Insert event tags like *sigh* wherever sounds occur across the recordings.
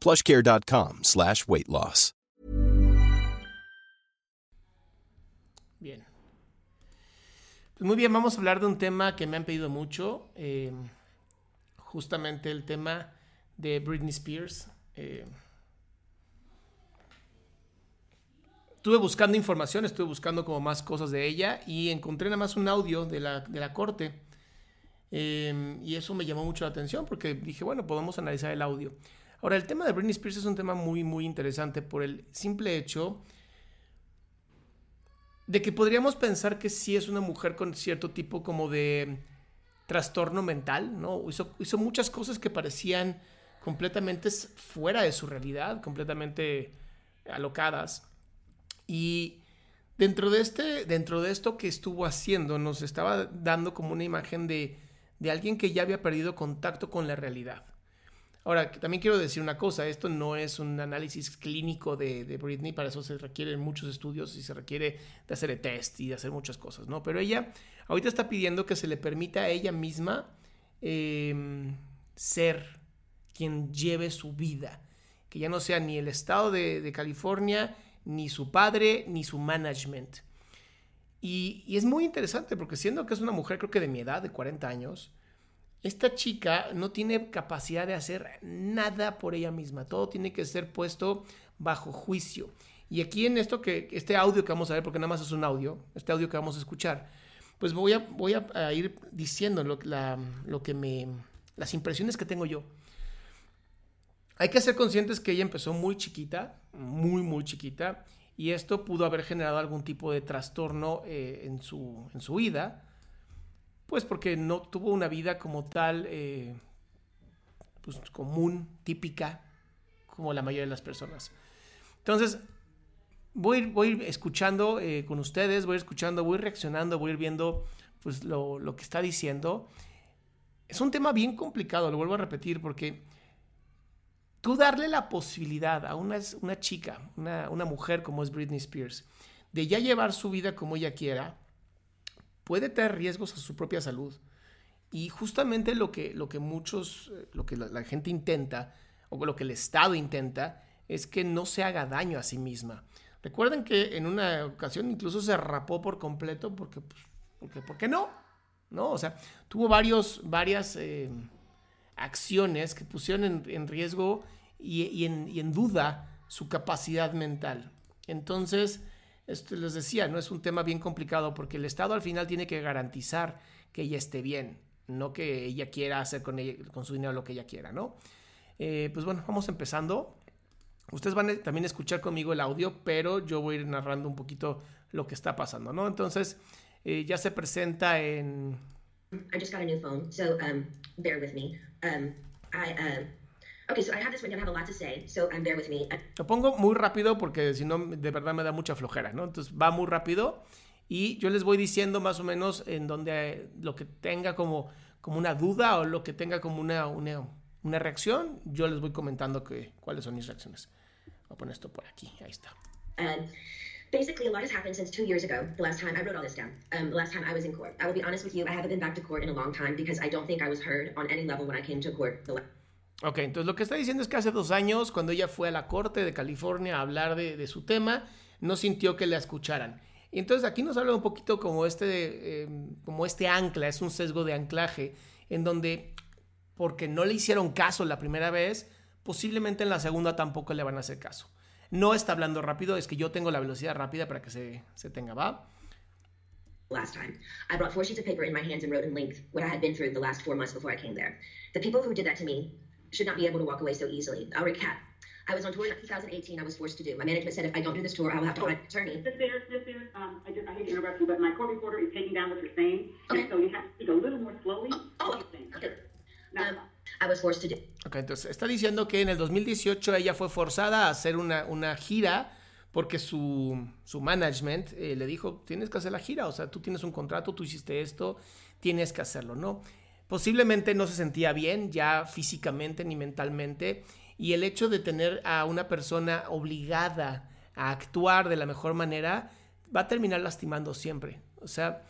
plushcare.com slash weight loss. Bien. Pues muy bien, vamos a hablar de un tema que me han pedido mucho. eh, justamente el tema de Britney Spears. Eh, estuve buscando información, estuve buscando como más cosas de ella y encontré nada más un audio de la, de la corte. Eh, y eso me llamó mucho la atención porque dije, bueno, podemos analizar el audio. Ahora, el tema de Britney Spears es un tema muy, muy interesante por el simple hecho de que podríamos pensar que sí es una mujer con cierto tipo como de trastorno mental, ¿no? Hizo, hizo muchas cosas que parecían completamente fuera de su realidad, completamente alocadas. Y dentro de, este, dentro de esto que estuvo haciendo, nos estaba dando como una imagen de, de alguien que ya había perdido contacto con la realidad. Ahora, también quiero decir una cosa, esto no es un análisis clínico de, Britney, para eso se requieren muchos estudios y se requiere de hacer test y de hacer muchas cosas, ¿no? Pero ella ahorita está pidiendo que se le permita a ella misma eh, ser quien lleve su vida, que ya no sea ni el estado de, de California, ni su padre, ni su management. Y, y, es muy interesante porque siendo que es una mujer creo que de mi edad, de 40 años, esta chica no tiene capacidad de hacer nada por ella misma. Todo tiene que ser puesto bajo juicio. Y aquí en esto que este audio que vamos a ver, porque nada más es un audio, este audio que vamos a escuchar, pues voy a, ir diciendo lo, que me, las impresiones que tengo yo. Hay que ser conscientes que ella empezó muy chiquita, muy, muy chiquita, y esto pudo haber generado algún tipo de trastorno eh, en su vida, pues porque no tuvo una vida como tal, eh, pues común, típica, como la mayoría de las personas. Entonces, voy, voy escuchando eh, con ustedes, voy escuchando, voy reaccionando, voy viendo pues lo, lo que está diciendo. Es un tema bien complicado, lo vuelvo a repetir, porque tú darle la posibilidad a una, una chica, una, una, mujer como es Britney Spears, de ya llevar su vida como ella quiera, puede tener riesgos a su propia salud. Y justamente lo que, lo que muchos, lo que la, gente intenta, o lo que el Estado intenta, es que no se haga daño a sí misma. Recuerden que en una ocasión incluso se rapó por completo porque, pues, porque ¿por qué no? ¿No? O sea, tuvo varios, varias eh, acciones que pusieron en, en riesgo y, y, en, y, en, duda su capacidad mental. Entonces, esto les decía, no es un tema bien complicado porque el Estado al final tiene que garantizar que ella esté bien, no que ella quiera hacer con, con su dinero lo que ella quiera, ¿no? Eh, pues bueno, vamos empezando. Ustedes van a también escuchar conmigo el audio, pero yo voy a ir narrando un poquito lo que está pasando, ¿no? Entonces, eh, ya se presenta en... I just got a new phone, so um, bear with me. Um, uh... Okay, so I have this written down. I have a lot to say, so bear with me. Lo pongo muy rápido porque si no, de verdad me da mucha flojera, ¿no? Entonces va muy rápido y yo les voy diciendo más o menos en donde lo que tenga como, como una duda o lo que tenga como una, una, una reacción, yo les voy comentando que, cuáles son mis reacciones. Voy a poner esto por aquí, ahí está. Um, basically, a lot has happened since two years ago. The last time I wrote all this down. Um, the last time I was in court. I will be honest with you. I haven't been back to court in a long time because I don't think I was heard on any level when I came to court. The Ok, entonces lo que está diciendo es que hace dos años, cuando ella fue a la corte de California a hablar de, de su tema, no sintió que la escucharan. Y entonces aquí nos habla un poquito como este, eh, como este ancla, es un sesgo de anclaje, en donde porque no le hicieron caso la primera vez, posiblemente en la segunda tampoco le van a hacer caso. No está hablando rápido, es que yo tengo la velocidad rápida para que se, se tenga, ¿va? last time. I brought four sheets of paper in my hands and wrote in length what I had been through the last four months before I came there. The people who did that to me should not be able to walk away so easily. I'll recap. I was on tour in 2018. I was forced to do. My management said if I don't do this tour, I will have to hire an attorney. Just there, just there. Um, I, just, I hate to interrupt you, but my court reporter is taking down what you're saying. Okay. So you have to speak a little more slowly. Oh, okay. Um, I was forced to do. Okay, entonces está diciendo que en el 2018 ella fue forzada a hacer una, una gira porque su, su management eh, le dijo, tienes que hacer la gira, o sea, tú tienes un contrato, tú hiciste esto, tienes que hacerlo, ¿no? Posiblemente no se sentía bien ya físicamente ni mentalmente y el hecho de tener a una persona obligada a actuar de la mejor manera va a terminar lastimando siempre. O sea,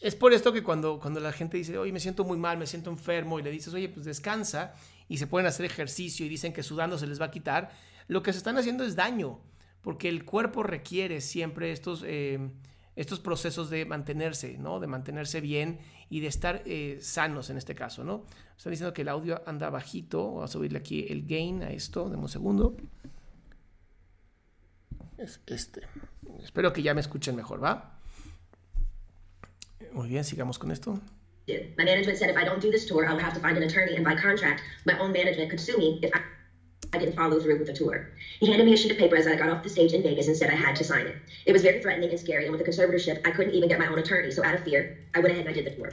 es por esto que cuando, cuando la gente dice, oye, me siento muy mal, me siento enfermo, y le dices, oye, pues descansa, y se pueden hacer ejercicio y dicen que sudando se les va a quitar, lo que se están haciendo es daño, porque el cuerpo requiere siempre estos, eh, estos procesos de mantenerse, ¿no? De mantenerse bien y de estar eh, sanos en este caso, ¿no? Están diciendo que el audio anda bajito. Voy a subirle aquí el gain a esto. Deme un segundo. Es este. Espero que ya me escuchen mejor, ¿va? Muy bien, sigamos con esto. My management said if I don't do this tour, I'll have to find an attorney, and by contract, my own management could sue me if I I didn't follow through with the tour. He handed me a sheet of paper as I got off the stage in Vegas and said I had to sign it. It was very threatening and scary, and with the conservatorship, I couldn't even get my own attorney. So out of fear, I went ahead and I did the tour.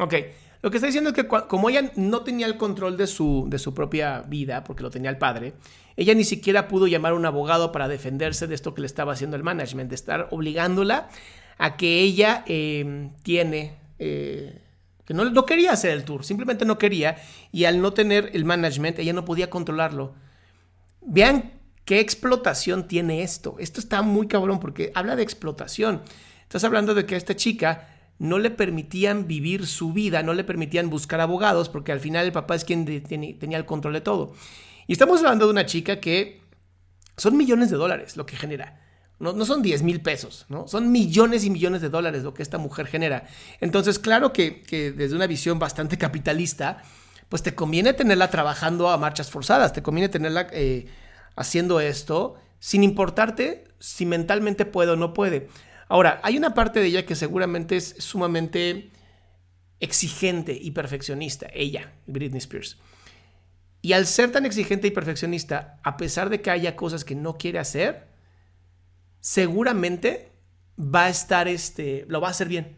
Ok, lo que está diciendo es que como ella no tenía el control de su, de su propia vida, porque lo tenía el padre, ella ni siquiera pudo llamar a un abogado para defenderse de esto que le estaba haciendo el management, de estar obligándola a que ella eh, tiene... Eh, que no, no quería hacer el tour, simplemente no quería, y al no tener el management, ella no podía controlarlo. Vean qué explotación tiene esto. Esto está muy cabrón porque habla de explotación. Estás hablando de que a esta chica no le permitían vivir su vida, no le permitían buscar abogados, porque al final el papá es quien tenía el control de todo. Y estamos hablando de una chica que son millones de dólares lo que genera. No, son 10 mil pesos, ¿no? Son millones y millones de dólares lo que esta mujer genera. Entonces, claro que, desde una visión bastante capitalista, pues te conviene tenerla trabajando a marchas forzadas, te conviene tenerla eh, haciendo esto sin importarte si mentalmente puede o no puede. Ahora, hay una parte de ella que seguramente es sumamente exigente y perfeccionista, ella, Britney Spears. Y al ser tan exigente y perfeccionista, a pesar de que haya cosas que no quiere hacer, seguramente va a estar, este, lo va a hacer bien.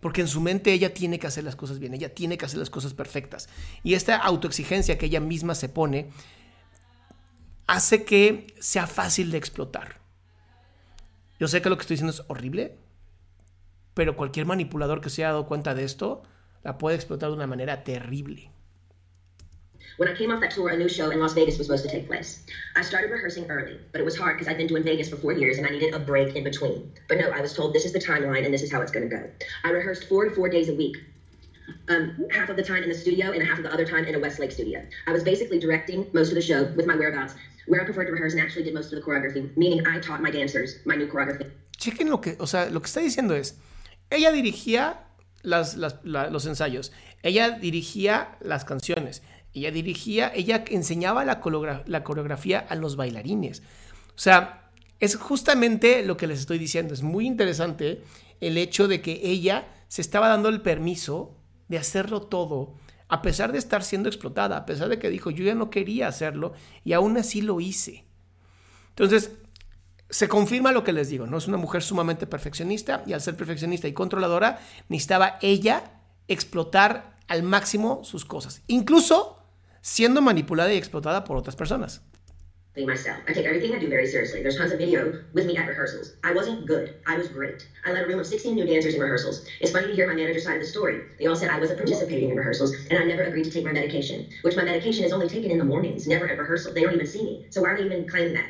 Porque en su mente ella tiene que hacer las cosas bien, ella tiene que hacer las cosas perfectas. Y esta autoexigencia que ella misma se pone hace que sea fácil de explotar. Yo sé que lo que estoy diciendo es horrible, pero cualquier manipulador que se haya dado cuenta de esto la puede explotar de una manera terrible. When I came off that tour, a new show in Las Vegas was supposed to take place. I started rehearsing early, but it was hard because I'd been doing Vegas for four years and I needed a break in between. But no, I was told this is the timeline and this is how it's going to go. I rehearsed four to four days a week. Um, half of the time in the studio and half of the other time in a Westlake studio. I was basically directing most of the show with my whereabouts where I preferred to rehearse and actually did most of the choreography, meaning I taught my dancers my new choreography. Chequen lo que, o sea, lo que está diciendo es, ella dirigía las, las, la, los ensayos, ella dirigía las canciones, ella dirigía, ella enseñaba la, coreografía a los bailarines. O sea, es justamente lo que les estoy diciendo. Es muy interesante el hecho de que ella se estaba dando el permiso de hacerlo todo a pesar de estar siendo explotada, a pesar de que dijo yo ya no quería hacerlo y aún así lo hice. Entonces, se confirma lo que les digo, ¿no? Es una mujer sumamente perfeccionista y al ser perfeccionista y controladora, necesitaba ella explotar al máximo sus cosas, incluso siendo manipulada y explotada por otras personas. myself. I take everything I do very seriously. There's tons of video with me at rehearsals. I wasn't good. I was great. I led a room of 16 new dancers in rehearsals. It's funny to hear my manager's side of the story. They all said I wasn't participating in rehearsals, and I never agreed to take my medication, which my medication is only taken in the mornings, never at rehearsal. They don't even see me. So why are they even claiming that?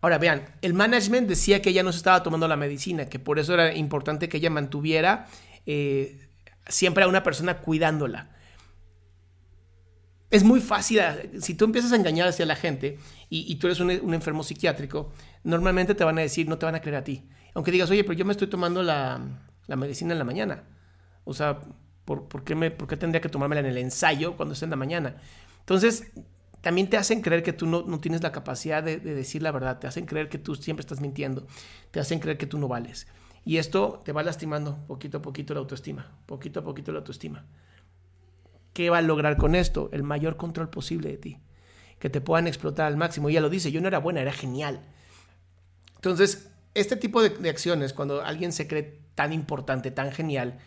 Ahora vean, el management decía que ella no se estaba tomando la medicina, que por eso era importante que ella mantuviera eh, siempre a una persona cuidándola. Es muy fácil, si tú empiezas a engañar hacia la gente y, tú eres un, enfermo psiquiátrico, normalmente te van a decir, no te van a creer a ti. Aunque digas, oye, pero yo me estoy tomando la, medicina en la mañana. O sea, ¿por, qué me, ¿por, qué tendría que tomármela en el ensayo cuando es en la mañana? Entonces, también te hacen creer que tú no, tienes la capacidad de, decir la verdad, te hacen creer que tú siempre estás mintiendo, te hacen creer que tú no vales. Y esto te va lastimando poquito a poquito la autoestima, poquito a poquito la autoestima. ¿Qué va a lograr con esto? El mayor control posible de ti. Que te puedan explotar al máximo. Y ya lo dice, yo no era buena, era genial. Entonces, este tipo de, acciones, cuando alguien se cree tan importante, tan genial,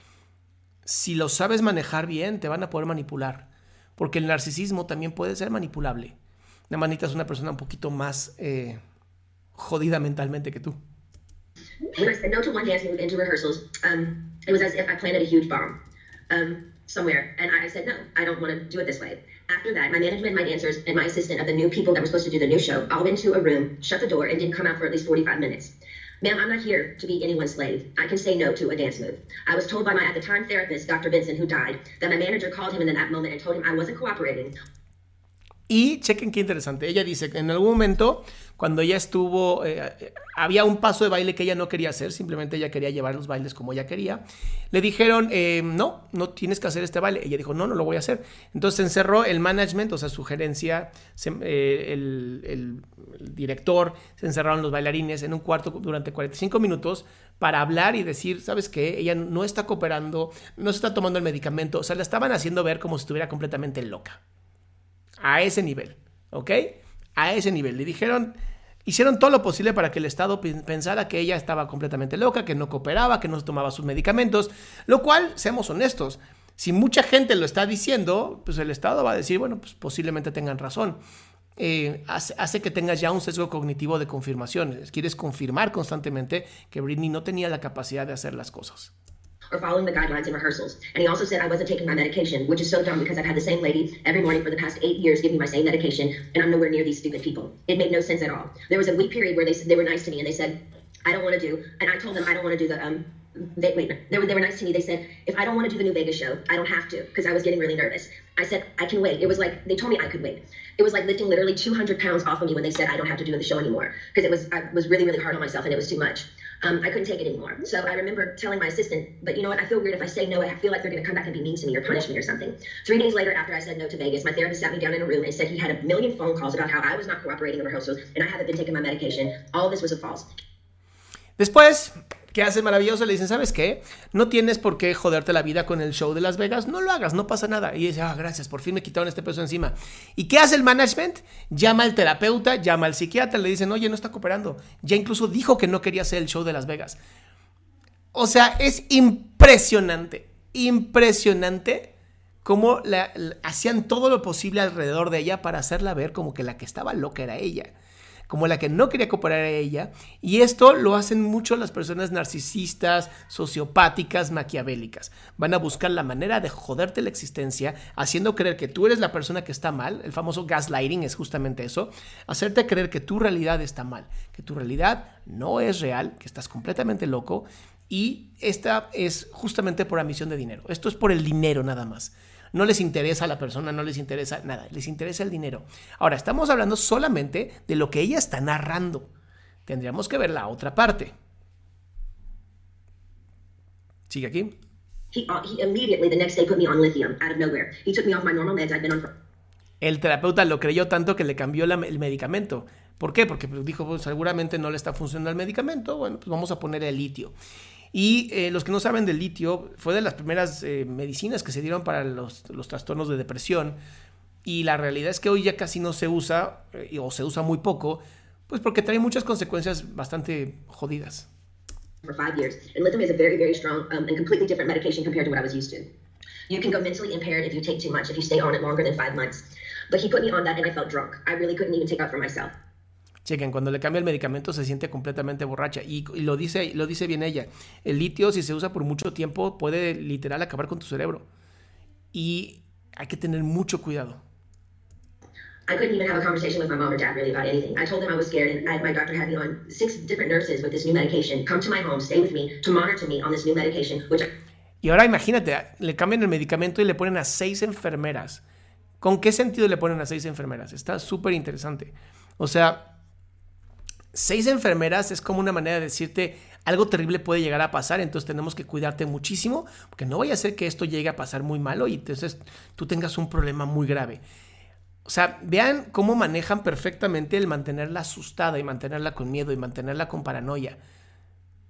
si lo sabes manejar bien, te van a poder manipular porque el narcisismo también puede ser manipulable. Una manita es una persona un poquito más eh, jodida mentalmente que tú. When I no to one move into rehearsals, um, it was as if I planted a huge bomb um, somewhere, and I said no, I don't want to do it this way. After that, my management, my dancers, and my assistant of the new people that were supposed to do the new show all went into a room, shut the door, and didn't come out for at least 45 minutes. Ma'am, I'm not here to be anyone's slave. I can say no to a dance move. I was told by my at the time therapist, Dr. Benson, who died, that my manager called him in that moment and told him I wasn't cooperating. Y chequen qué interesante. Ella dice que en algún momento cuando ella estuvo, eh, había un paso de baile que ella no quería hacer, simplemente ella quería llevar los bailes como ella quería. Le dijeron, eh, no, no tienes que hacer este baile. Ella dijo, no, no lo voy a hacer. Entonces se encerró el management, o sea, su gerencia, eh, el, director, se encerraron los bailarines en un cuarto durante 45 minutos para hablar y decir, ¿sabes qué? Ella no está cooperando, no se está tomando el medicamento, o sea, la estaban haciendo ver como si estuviera completamente loca. A ese nivel, ¿ok? a ese nivel. Le dijeron, hicieron todo lo posible para que el Estado pensara que ella estaba completamente loca, que no cooperaba, que no tomaba sus medicamentos, lo cual, seamos honestos, si mucha gente lo está diciendo, pues el Estado va a decir, bueno, pues posiblemente tengan razón. Eh, hace, hace, que tengas ya un sesgo cognitivo de confirmación. Quieres confirmar constantemente que Britney no tenía la capacidad de hacer las cosas. Or following the guidelines in rehearsals. And he also said I wasn't taking my medication, which is so dumb because I've had the same lady every morning for the past eight years give me my same medication, and I'm nowhere near these stupid people. It made no sense at all. There was a week period where they they were nice to me and they said I don't want to do, and I told them I don't want to do the um. They, wait, they were, they were nice to me. They said, if I don't want to do the new Vegas show, I don't have to, because I was getting really nervous. I said, I can wait. It was like, they told me I could wait. It was like lifting literally 200 pounds off of me when they said I don't have to do the show anymore, because it was, I was really, really hard on myself and it was too much. Um, I couldn't take it anymore. So I remember telling my assistant, but you know what? I feel weird if I say no. I feel like they're going to come back and be mean to me or punish me or something. Three days later, after I said no to Vegas, my therapist sat me down in a room and said he had a million phone calls about how I was not cooperating in rehearsals and I haven't been taking my medication. All this was a false. Después, ¿Qué hace maravilloso? Le dicen, ¿sabes qué? No tienes por qué joderte la vida con el show de Las Vegas, no lo hagas, no pasa nada. Y dice, ah, gracias, por fin me quitaron este peso encima. ¿Y qué hace el management? Llama al terapeuta, llama al psiquiatra, le dicen, oye, no está cooperando. Ya incluso dijo que no quería hacer el show de Las Vegas. O sea, es impresionante, impresionante cómo hacían todo lo posible alrededor de ella para hacerla ver como que la que estaba loca era ella como la que no quería cooperar a ella. Y esto lo hacen mucho las personas narcisistas, sociopáticas, maquiavélicas. Van a buscar la manera de joderte la existencia, haciendo creer que tú eres la persona que está mal. El famoso gaslighting es justamente eso. Hacerte creer que tu realidad está mal, que tu realidad no es real, que estás completamente loco. Y esta es justamente por ambición de dinero. Esto es por el dinero nada más. No les interesa a la persona, no les interesa nada, les interesa el dinero. Ahora, estamos hablando solamente de lo que ella está narrando. Tendríamos que ver la otra parte. Sigue aquí. El terapeuta lo creyó tanto que le cambió el medicamento. ¿Por qué? Porque dijo, pues, seguramente no le está funcionando el medicamento. Bueno, pues vamos a poner el litio. Y eh, los que no saben del litio, fue de las primeras eh, medicinas que se dieron para los, los, trastornos de depresión. Y la realidad es que hoy ya casi no se usa, eh, o se usa muy poco, pues porque trae muchas consecuencias bastante jodidas. For five years, and lithium is a very, very strong um, and completely different medication compared to what I was used to. You can go mentally impaired if you take too much, if you stay on it longer than five months. But he put me on that and I felt drunk. I really couldn't even take out for myself. Chequen, cuando le cambia el medicamento se siente completamente borracha. Y, lo, dice, lo dice bien ella. El litio, si se usa por mucho tiempo, puede literal acabar con tu cerebro. Y hay que tener mucho cuidado. I couldn't even have a conversation with my mom or dad really about anything. I told them I was scared, and I, my doctor had me on six different nurses with this new medication come to my home, stay with me, to monitor me on this new medication, which. Y ahora imagínate, le cambian el medicamento y le ponen a seis enfermeras. ¿Con qué sentido le ponen a seis enfermeras? Está súper interesante. O sea, seis enfermeras es como una manera de decirte algo terrible puede llegar a pasar, entonces tenemos que cuidarte muchísimo, porque no vaya a ser que esto llegue a pasar muy malo y entonces tú tengas un problema muy grave. O sea, vean cómo manejan perfectamente el mantenerla asustada y mantenerla con miedo y mantenerla con paranoia.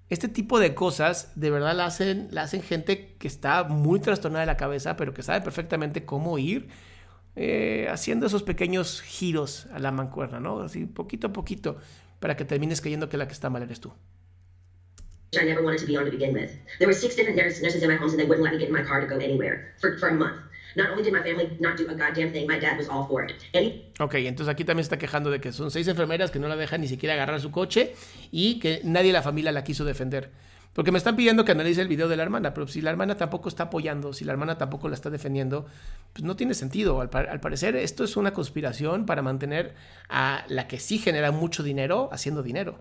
Este tipo de cosas de verdad la hacen, la hacen gente que está muy trastornada de la cabeza, pero que sabe perfectamente cómo ir eh, haciendo esos pequeños giros a la mancuerna, ¿no? Así poquito a poquito, para que termines creyendo que la que está mal eres tú. I never wanted to be on to begin with. There were six different nurses in my homes and they wouldn't let me get in my car to go anywhere for, for a month. Not only did my family not do a goddamn thing, my dad was all for it. Ok, entonces aquí también está quejando de que son seis enfermeras que no la dejan ni siquiera agarrar su coche y que nadie de la familia la quiso defender. Porque me están pidiendo que analice el video de la hermana, pero si la hermana tampoco está apoyando, si la hermana tampoco la está defendiendo, pues no tiene sentido. Al, al, parecer esto es una conspiración para mantener a la que sí genera mucho dinero haciendo dinero.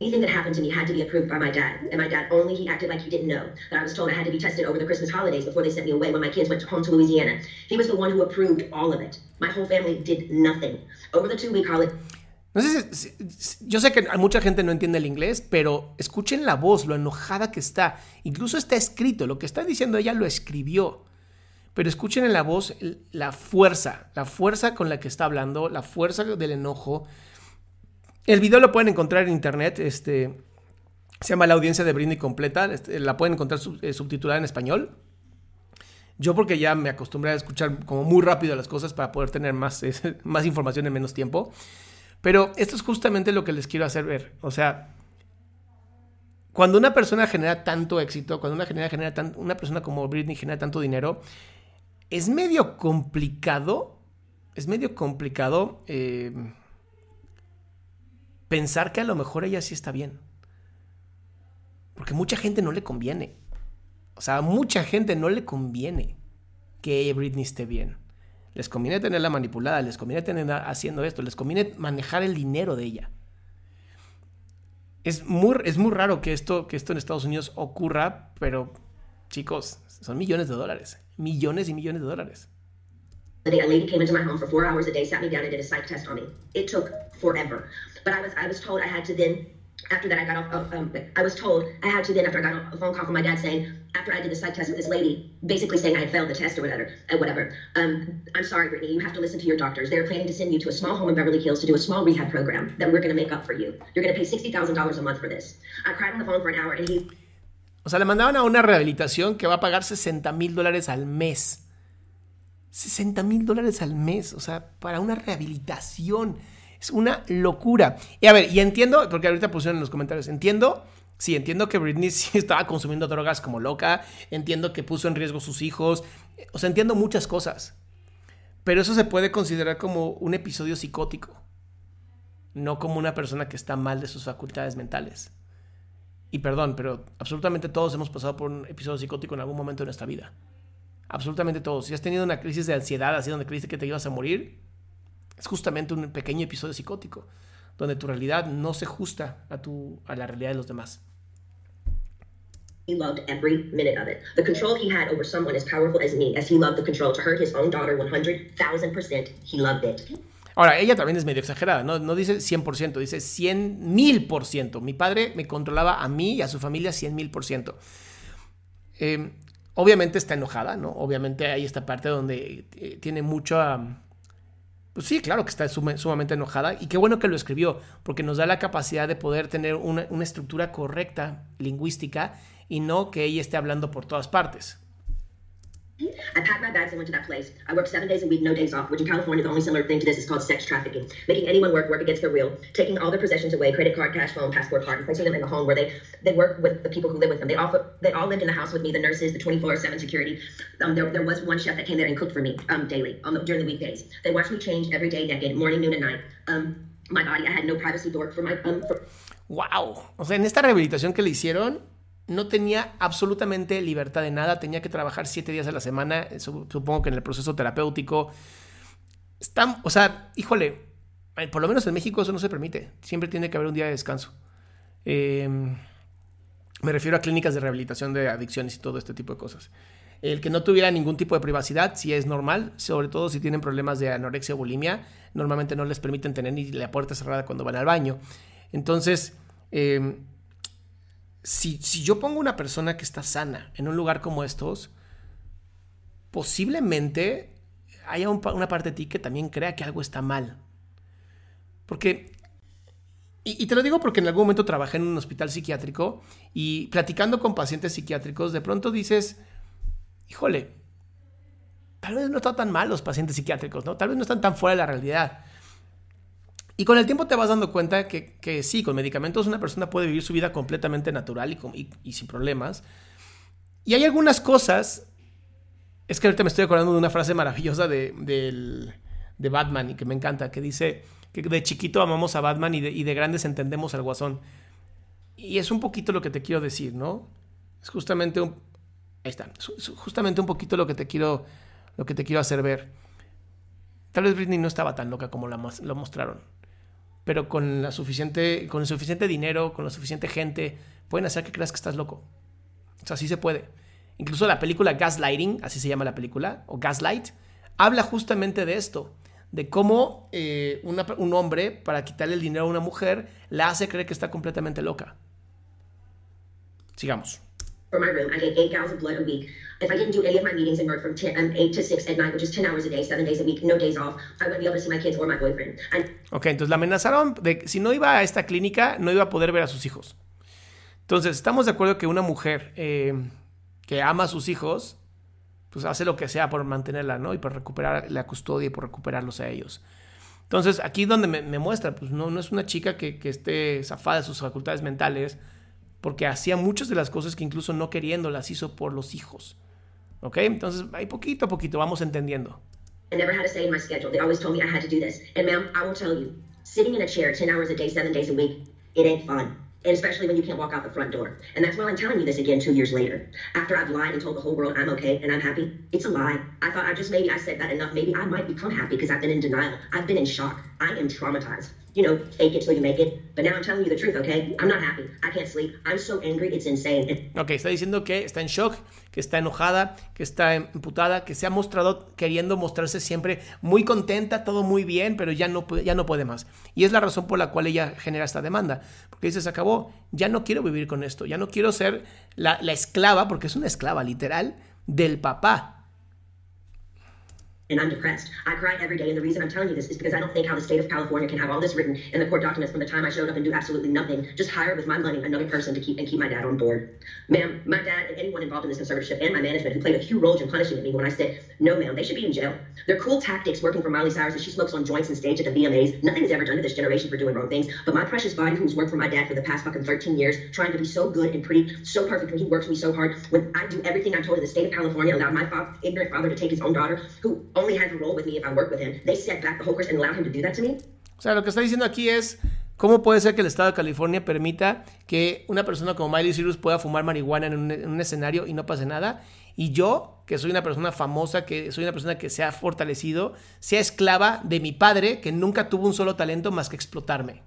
Anything that happened to me had to be approved by my dad. And my dad only, he acted like he didn't know that I was told I had to be tested over the Christmas holidays before they sent me away when my kids went home to Louisiana. He was the one who approved all of it. My whole family did nothing. Over the two week holiday. No sé si, si, yo sé que mucha gente no entiende el inglés, pero escuchen la voz, lo enojada que está. Incluso está escrito, lo que está diciendo ella lo escribió. Pero escuchen en la voz la fuerza, la fuerza con la que está hablando, la fuerza del enojo, el video lo pueden encontrar en internet. Este, se llama La audiencia de Britney completa. Este, la pueden encontrar sub, eh, subtitulada en español. Yo porque ya me acostumbré a escuchar como muy rápido las cosas para poder tener más, *laughs* más información en menos tiempo. Pero esto es justamente lo que les quiero hacer ver. O sea, cuando una persona genera tanto éxito, cuando una, genera, genera tan, una persona como Britney genera tanto dinero, es medio complicado, es medio complicado eh, pensar que a lo mejor ella sí está bien. Porque mucha gente no le conviene. O sea, a mucha gente no le conviene que Britney esté bien. Les conviene tenerla manipulada, les conviene tenerla haciendo esto, les conviene manejar el dinero de ella. Es muy, es muy raro que esto, que esto en Estados Unidos ocurra, pero chicos, son millones de dólares. Millones y millones de dólares. A lady came into my home for four hours a day, sat me down and did a psych test on me. It took forever. But I was I was told I had to then after that I got off um, I was told I had to then after I got a phone call from my dad saying after I did the psych test with this lady basically saying I had failed the test or whatever uh, whatever um, I'm sorry Brittany you have to listen to your doctors they're planning to send you to a small home in Beverly Hills to do a small rehab program that we're going to make up for you you're going to pay $60,000 a month for this I cried on the phone for an hour and he o sea, le mandaban a una rehabilitación que va a pagar 60 mil dólares al mes. 60 mil dólares al mes, o sea, para una rehabilitación. Es una locura. Y a ver, y entiendo, porque ahorita pusieron en los comentarios, entiendo, sí, entiendo que Britney *laughs* sí estaba consumiendo drogas como loca, entiendo que puso en riesgo sus hijos, o sea, entiendo muchas cosas. Pero eso se puede considerar como un episodio psicótico, no como una persona que está mal de sus facultades mentales. Y perdón, pero absolutamente todos hemos pasado por un episodio psicótico en algún momento de nuestra vida. Absolutamente todos. Si has tenido una crisis de ansiedad, así donde creíste que te ibas a morir, es justamente un pequeño episodio psicótico, donde tu realidad no se ajusta a, tu, a la realidad de los demás. He loved every minute of it. The control he had over someone as powerful as me, as he loved the control to hurt his own daughter 100,000%, he loved it. Ahora, ella también es medio exagerada, no, no dice 100%, dice 100 mil por ciento. Mi padre me controlaba a mí y a su familia 100 mil por ciento. Eh, obviamente está enojada, ¿no? Obviamente hay esta parte donde eh, tiene mucho... Pues sí, claro que está sumamente enojada y qué bueno que lo escribió, porque nos da la capacidad de poder tener una estructura correcta lingüística y no que ella esté hablando por todas partes. I packed my bags and went to that place. I worked seven days a week, no days off, which in California, the only similar thing to this is called sex trafficking. Making anyone work, work against their will, taking all their possessions away, credit card, cash, phone, passport card, and placing them in a home where they, they work with the people who live with them. They all, they all lived in the house with me, the nurses, the 24-7 security. Um, there, there was one chef that came there and cooked for me um, daily on the, during the weekdays. They watched me change every day naked, morning, noon, and night. Um, my body, I had no privacy door for my... Um, for... Wow. O sea, en esta rehabilitación que le hicieron, no tenía absolutamente libertad de nada, tenía que trabajar siete días a la semana, supongo que en el proceso terapéutico. Están, o sea, híjole, por lo menos en México eso no se permite. Siempre tiene que haber un día de descanso. Em, me refiero a clínicas de rehabilitación de adicciones y todo este tipo de cosas. El que no tuviera ningún tipo de privacidad sí es normal, sobre todo si tienen problemas de anorexia o bulimia. Normalmente no les permiten tener ni la puerta cerrada cuando van al baño. Entonces, em, si, yo pongo una persona que está sana en un lugar como estos, posiblemente haya una parte de ti que también crea que algo está mal. Porque, y, te lo digo porque en algún momento trabajé en un hospital psiquiátrico y platicando con pacientes psiquiátricos, de pronto dices, híjole, tal vez no están tan mal los pacientes psiquiátricos, ¿no? Tal vez no están tan fuera de la realidad. Y con el tiempo te vas dando cuenta que, que sí, con medicamentos una persona puede vivir su vida completamente natural y, y, sin problemas. Y hay algunas cosas, es que ahorita me estoy acordando de una frase maravillosa de, de Batman y que me encanta, que dice que de chiquito amamos a Batman y de, y de grandes entendemos al guasón. Y es un poquito lo que te quiero decir, ¿no? Es justamente un, ahí está, justamente un poquito lo que te quiero, lo que te quiero hacer ver. Tal vez Britney no estaba tan loca como la, lo mostraron pero con, la suficiente, con el suficiente dinero, con la suficiente gente, pueden hacer que creas que estás loco. O sea, sí se puede. Incluso la película Gaslighting, así se llama la película, o Gaslight, habla justamente de esto, de cómo eh, un hombre, para quitarle el dinero a una mujer, la hace creer que está completamente loca. Sigamos. If I didn't do any of my meetings and work from 10, um, 8 to 6 at night, which is 10 hours a day, 7 days a week, no days off, I wouldn't be able to see my kids or my boyfriend. And ok, entonces la amenazaron de que si no iba a esta clínica, no iba a poder ver a sus hijos. Entonces, estamos de acuerdo que una mujer eh, que ama a sus hijos, pues hace lo que sea por mantenerla, ¿no? Y por recuperar la custodia y por recuperarlos a ellos. Entonces, aquí donde me, me muestra, pues no, no es una chica que, que esté zafada de sus facultades mentales, porque hacía muchas de las cosas que incluso no queriendo las hizo por los hijos. ¿Ok? Entonces, ahí poquito a poquito vamos entendiendo. I never had a say in my schedule. They always told me I had to do this. And ma'am, I will tell you, sitting in a chair 10 hours a day, seven days a week, it ain't fun. And especially when you can't walk out the front door. And that's why I'm telling you this again two years later. After I've lied and told the whole world I'm okay and I'm happy, it's a lie. I thought I just maybe I said that enough. Maybe I might become happy because I've been in denial. I've been in shock. I am traumatized. you know, fake it till you make it. But now I'm telling you the truth, okay? I'm not happy. I can't sleep. I'm so angry, it's insane. Ok, está diciendo que está en shock, que está enojada, que está emputada, que se ha mostrado queriendo mostrarse siempre muy contenta, todo muy bien, pero ya no, ya no puede más. Y es la razón por la cual ella genera esta demanda. Porque dice, se acabó, ya no quiero vivir con esto, ya no quiero ser la, la esclava, porque es una esclava literal, del papá and I'm depressed. I cry every day, and the reason I'm telling you this is because I don't think how the state of California can have all this written in the court documents from the time I showed up and do absolutely nothing, just hire with my money another person to keep and keep my dad on board. Ma'am, my dad and anyone involved in this conservatorship and my management who played a huge role in punishing me when I said, no, ma'am, they should be in jail. They're cool tactics working for Miley Cyrus as she smokes on joints and stage at the VMAs. Nothing is ever done to this generation for doing wrong things. But my precious body, who's worked for my dad for the past fucking 13 years, trying to be so good and pretty, so perfect when he works me so hard, when I do everything I'm told in the state of California, allow my fa- ignorant father to take his own daughter, who O sea, lo que está diciendo aquí es ¿Cómo puede ser que el Estado de California permita que una persona como Miley Cyrus pueda fumar marihuana en un, en un, escenario y no pase nada? Y yo, que soy una persona famosa, que soy una persona que se ha fortalecido, sea esclava de mi padre, que nunca tuvo un solo talento más que explotarme.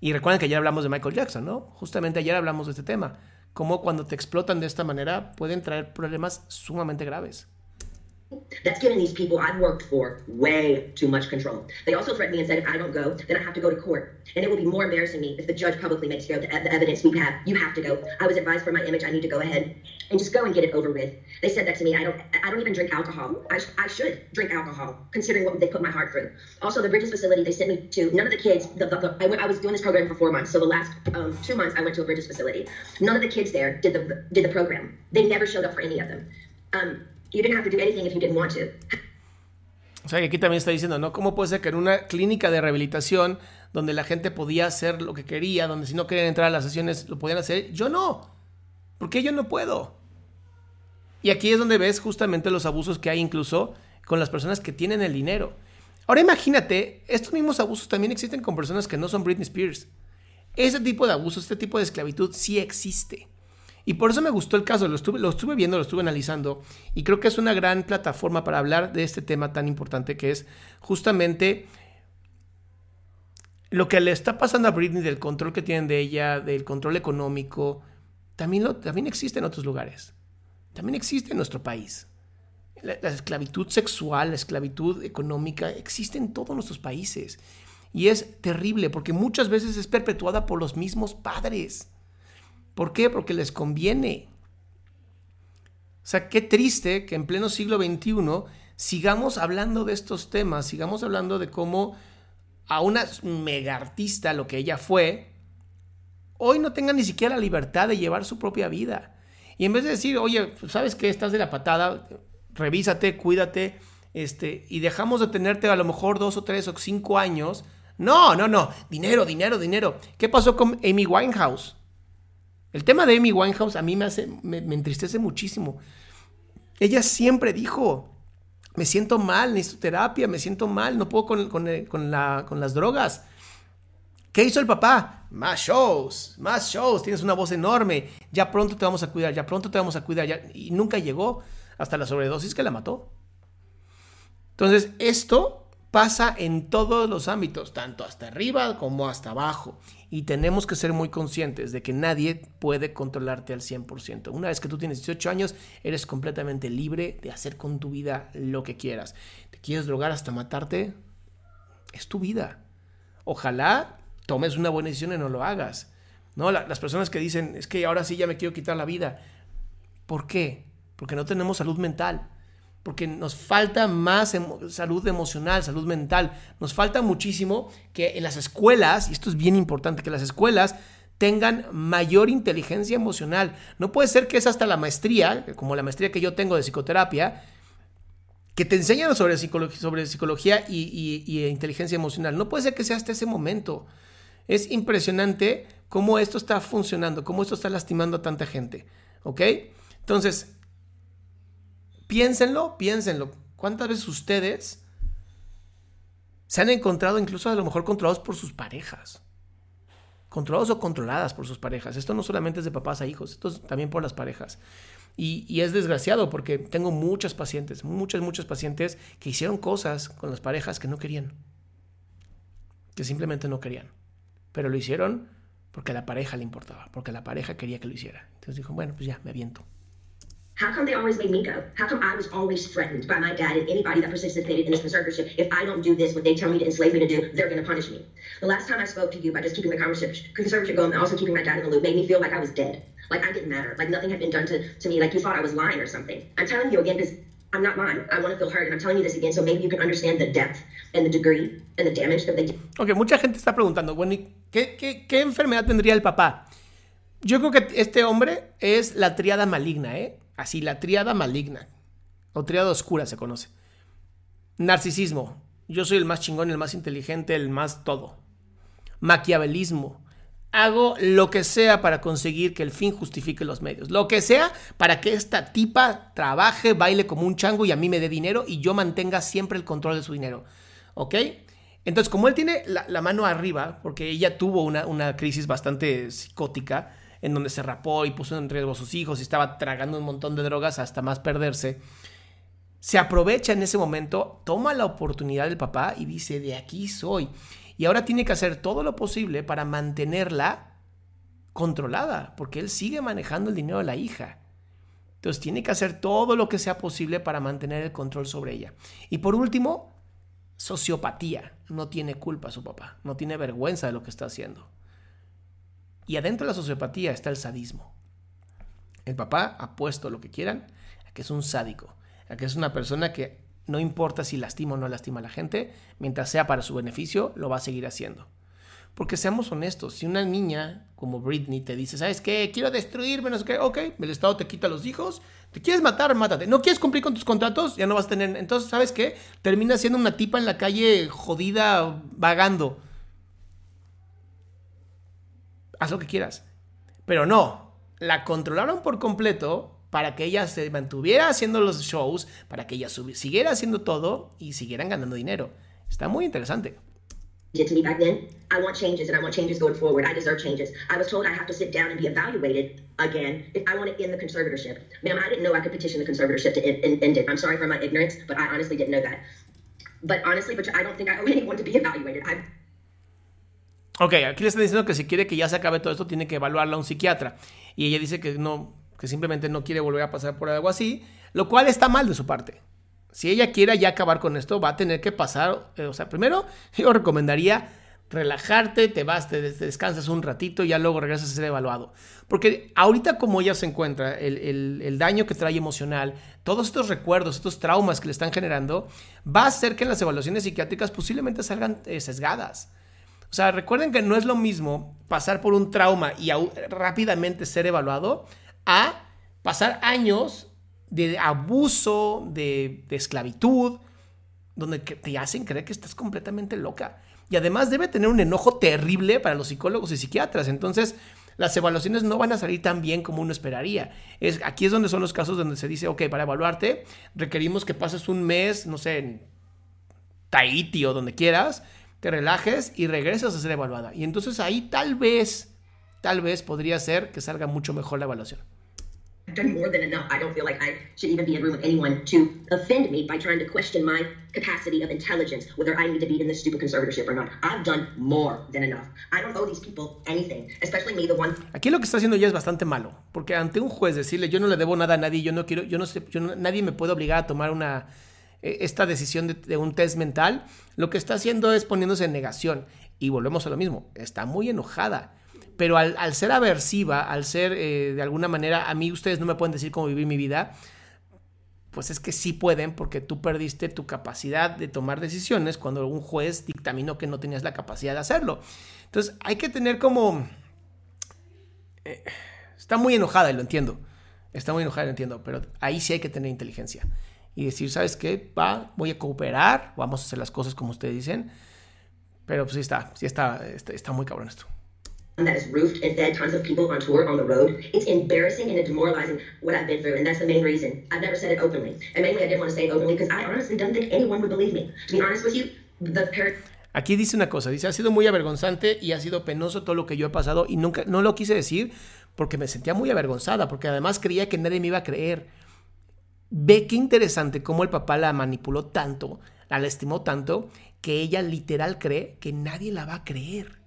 Y recuerden que ayer hablamos de Michael Jackson, ¿no? Justamente ayer hablamos de este tema. Cómo cuando te explotan de esta manera pueden traer problemas sumamente graves. That's giving these people I've worked for way too much control. They also threatened me and said if I don't go, then I have to go to court. And it will be more embarrassing me if the judge publicly makes go the, evidence we have. You have to go. I was advised for my image, I need to go ahead and just go and get it over with. They said that to me. I don't I don't even drink alcohol. I, I should drink alcohol, considering what they put my heart through. Also, the Bridges facility they sent me to, none of the kids, the, the, the I, went, I was doing this program for four months. So the last um, two months I went to a Bridges facility. None of the kids there did the, did the program. They never showed up for any of them. Um, You didn't have to do anything if you didn't want to. O sea, que aquí también está diciendo, ¿no? ¿Cómo puede ser que en una clínica de rehabilitación donde la gente podía hacer lo que quería, donde si no querían entrar a las sesiones lo podían hacer, yo no? ¿Por qué yo no puedo? Y aquí es donde ves justamente los abusos que hay incluso con las personas que tienen el dinero. Ahora imagínate, estos mismos abusos también existen con personas que no son Britney Spears. Ese tipo de abuso, este tipo de esclavitud sí existe. Y por eso me gustó el caso, lo estuve, lo estuve viendo, lo estuve analizando y creo que es una gran plataforma para hablar de este tema tan importante que es justamente lo que le está pasando a Britney del control que tienen de ella, del control económico, también, también existe en otros lugares. También existe en nuestro país. La, la, esclavitud sexual, la esclavitud económica existe en todos nuestros países. Y es terrible porque muchas veces es perpetuada por los mismos padres. ¿Por qué? Porque les conviene. O sea, qué triste que en pleno siglo XXI sigamos hablando de estos temas, sigamos hablando de cómo a una mega artista, lo que ella fue, hoy no tenga ni siquiera la libertad de llevar su propia vida. Y en vez de decir, oye, ¿sabes qué? Estás de la patada, revísate, cuídate, este, y dejamos de tenerte a lo mejor dos o tres o cinco años. No, no, no, dinero, dinero, dinero. ¿Qué pasó con Amy Winehouse? El tema de Amy Winehouse a mí me, hace, me, entristece muchísimo. Ella siempre dijo, me siento mal, necesito terapia, me siento mal, no puedo con, con, la, con las drogas. ¿Qué hizo el papá? Más shows, más shows, tienes una voz enorme, ya pronto te vamos a cuidar, ya pronto te vamos a cuidar, y nunca llegó hasta la sobredosis que la mató. Entonces, esto pasa en todos los ámbitos, tanto hasta arriba como hasta abajo. Y tenemos que ser muy conscientes de que nadie puede controlarte al 100%. Una vez que tú tienes 18 años, eres completamente libre de hacer con tu vida lo que quieras. ¿Te quieres drogar hasta matarte? Es tu vida. Ojalá tomes una buena decisión y no lo hagas. ¿No? las personas que dicen, es que ahora sí ya me quiero quitar la vida. ¿Por qué? Porque no tenemos salud mental porque nos falta más salud emocional, salud mental. Nos falta muchísimo que en las escuelas, y esto es bien importante, que las escuelas tengan mayor inteligencia emocional. No puede ser que es hasta la maestría, como la maestría que yo tengo de psicoterapia, que te enseñan sobre, psicología, y, y inteligencia emocional. No puede ser que sea hasta ese momento. Es impresionante cómo esto está funcionando, cómo esto está lastimando a tanta gente. ¿Ok? Entonces, piénsenlo, piénsenlo. ¿Cuántas veces ustedes se han encontrado incluso a lo mejor controlados por sus parejas? Controlados o controladas por sus parejas. Esto no solamente es de papás a hijos, esto es también por las parejas. Y, es desgraciado porque tengo muchas pacientes, muchas, muchas pacientes que hicieron cosas con las parejas que no querían. Que simplemente no querían. Pero lo hicieron porque a la pareja le importaba, porque la pareja quería que lo hiciera. Entonces dijo, bueno, pues ya, me aviento. How come they always made me go? How come I was always threatened by my dad and anybody that participated in this conservatorship? If I don't do this, what they tell me to enslave me to do, they're going to punish me. The last time I spoke to you by just keeping the conservatorship going and also keeping my dad in the loop made me feel like I was dead. Like I didn't matter. Like nothing had been done to, to me. Like you thought I was lying or something. I'm telling you again because I'm not lying. I want to feel heard. And I'm telling you this again so maybe you can understand the depth and the degree and the damage that they did. Ok, mucha gente está preguntando, bueno, qué, qué, qué enfermedad tendría el papá? Yo creo que este hombre es la triada maligna, ¿eh? Así, la triada maligna. O triada oscura se conoce. Narcisismo. Yo soy el más chingón, el más inteligente, el más todo. Maquiavelismo. Hago lo que sea para conseguir que el fin justifique los medios. Lo que sea para que esta tipa trabaje, baile como un chango y a mí me dé dinero y yo mantenga siempre el control de su dinero. ¿Ok? Entonces, como él tiene la, mano arriba, porque ella tuvo una, una crisis bastante psicótica, en donde se rapó y puso en riesgo a sus hijos y estaba tragando un montón de drogas hasta más perderse, se aprovecha en ese momento, toma la oportunidad del papá y dice, de aquí soy. Y ahora tiene que hacer todo lo posible para mantenerla controlada, porque él sigue manejando el dinero de la hija. Entonces tiene que hacer todo lo que sea posible para mantener el control sobre ella. Y por último, sociopatía. No tiene culpa su papá, no tiene vergüenza de lo que está haciendo. Y adentro de la sociopatía está el sadismo. El papá ha puesto lo que quieran a que es un sádico, a que es una persona que no importa si lastima o no lastima a la gente, mientras sea para su beneficio, lo va a seguir haciendo. Porque seamos honestos, si una niña como Britney te dice, ¿sabes qué? Quiero destruirme, no sé qué, ok, el Estado te quita los hijos, te quieres matar, mátate. No quieres cumplir con tus contratos, ya no vas a tener. Entonces, ¿sabes qué? Termina siendo una tipa en la calle jodida, vagando haz lo que quieras. Pero no, la controlaron por completo para que ella se mantuviera haciendo los shows, para que ella siguiera haciendo todo y siguieran ganando dinero. Está muy interesante. did to me back then. I want changes and I want changes going forward. I deserve changes. I was told I have to sit down and be evaluated again if I want to end the conservatorship. Ma'am, I didn't know I could petition the conservatorship to end, end it. I'm sorry for my ignorance, but I honestly didn't know that. But honestly, but I don't think I owe anyone to be evaluated. I Ok, aquí le están diciendo que si quiere que ya se acabe todo esto, tiene que evaluarla un psiquiatra. Y ella dice que no, que simplemente no quiere volver a pasar por algo así, lo cual está mal de su parte. Si ella quiere ya acabar con esto, va a tener que pasar, eh, o sea, primero *laughs* yo recomendaría relajarte, te vas, te, descansas un ratito y ya luego regresas a ser evaluado. Porque ahorita como ella se encuentra, el, daño que trae emocional, todos estos recuerdos, estos traumas que le están generando, va a hacer que las evaluaciones psiquiátricas posiblemente salgan eh, sesgadas. O sea, recuerden que no es lo mismo pasar por un trauma y rápidamente ser evaluado a pasar años de abuso, de, esclavitud, donde te hacen creer que estás completamente loca. Y además debe tener un enojo terrible para los psicólogos y psiquiatras. Entonces, las evaluaciones no van a salir tan bien como uno esperaría. Es, aquí es donde son los casos donde se dice, ok, para evaluarte requerimos que pases un mes, no sé, en Tahiti o donde quieras, te relajes y regresas a ser evaluada. Y entonces ahí tal vez, tal vez podría ser que salga mucho mejor la evaluación. I've done more than enough. I don't feel like I should even be in a room with anyone to offend me by trying to question my capacity of intelligence, whether I need to be in this stupid conservatorship or not. I've done more than enough. I don't owe these people anything, especially me, the one. Aquí lo que está haciendo ya es bastante malo, porque ante un juez decirle yo no le debo nada a nadie, yo no quiero, yo no sé, yo no, nadie me puede obligar a tomar una esta decisión de, un test mental, lo que está haciendo es poniéndose en negación. Y volvemos a lo mismo, está muy enojada. Pero al, ser aversiva, al ser eh, de alguna manera, a mí ustedes no me pueden decir cómo vivir mi vida, pues es que sí pueden porque tú perdiste tu capacidad de tomar decisiones cuando un juez dictaminó que no tenías la capacidad de hacerlo. Entonces hay que tener como... Eh, está muy enojada y lo entiendo. Está muy enojada y lo entiendo, pero ahí sí hay que tener inteligencia y decir, ¿sabes qué? Va, voy a cooperar, vamos a hacer las cosas como ustedes dicen. Pero pues sí está, sí está, está, está muy cabrón esto. that has roofed and fed tons of people on tour on the road. It's embarrassing and it's demoralizing what I've been through, and that's the main reason. I've never said it openly, and mainly I didn't want to say it openly because I honestly don't think anyone would believe me. To be honest with you, the parent. Aquí dice una cosa, dice, ha sido muy avergonzante y ha sido penoso todo lo que yo he pasado y nunca, no lo quise decir porque me sentía muy avergonzada, porque además creía que nadie me iba a creer. Ve qué interesante cómo el papá la manipuló tanto, la lastimó tanto, que ella literal cree que nadie la va a creer.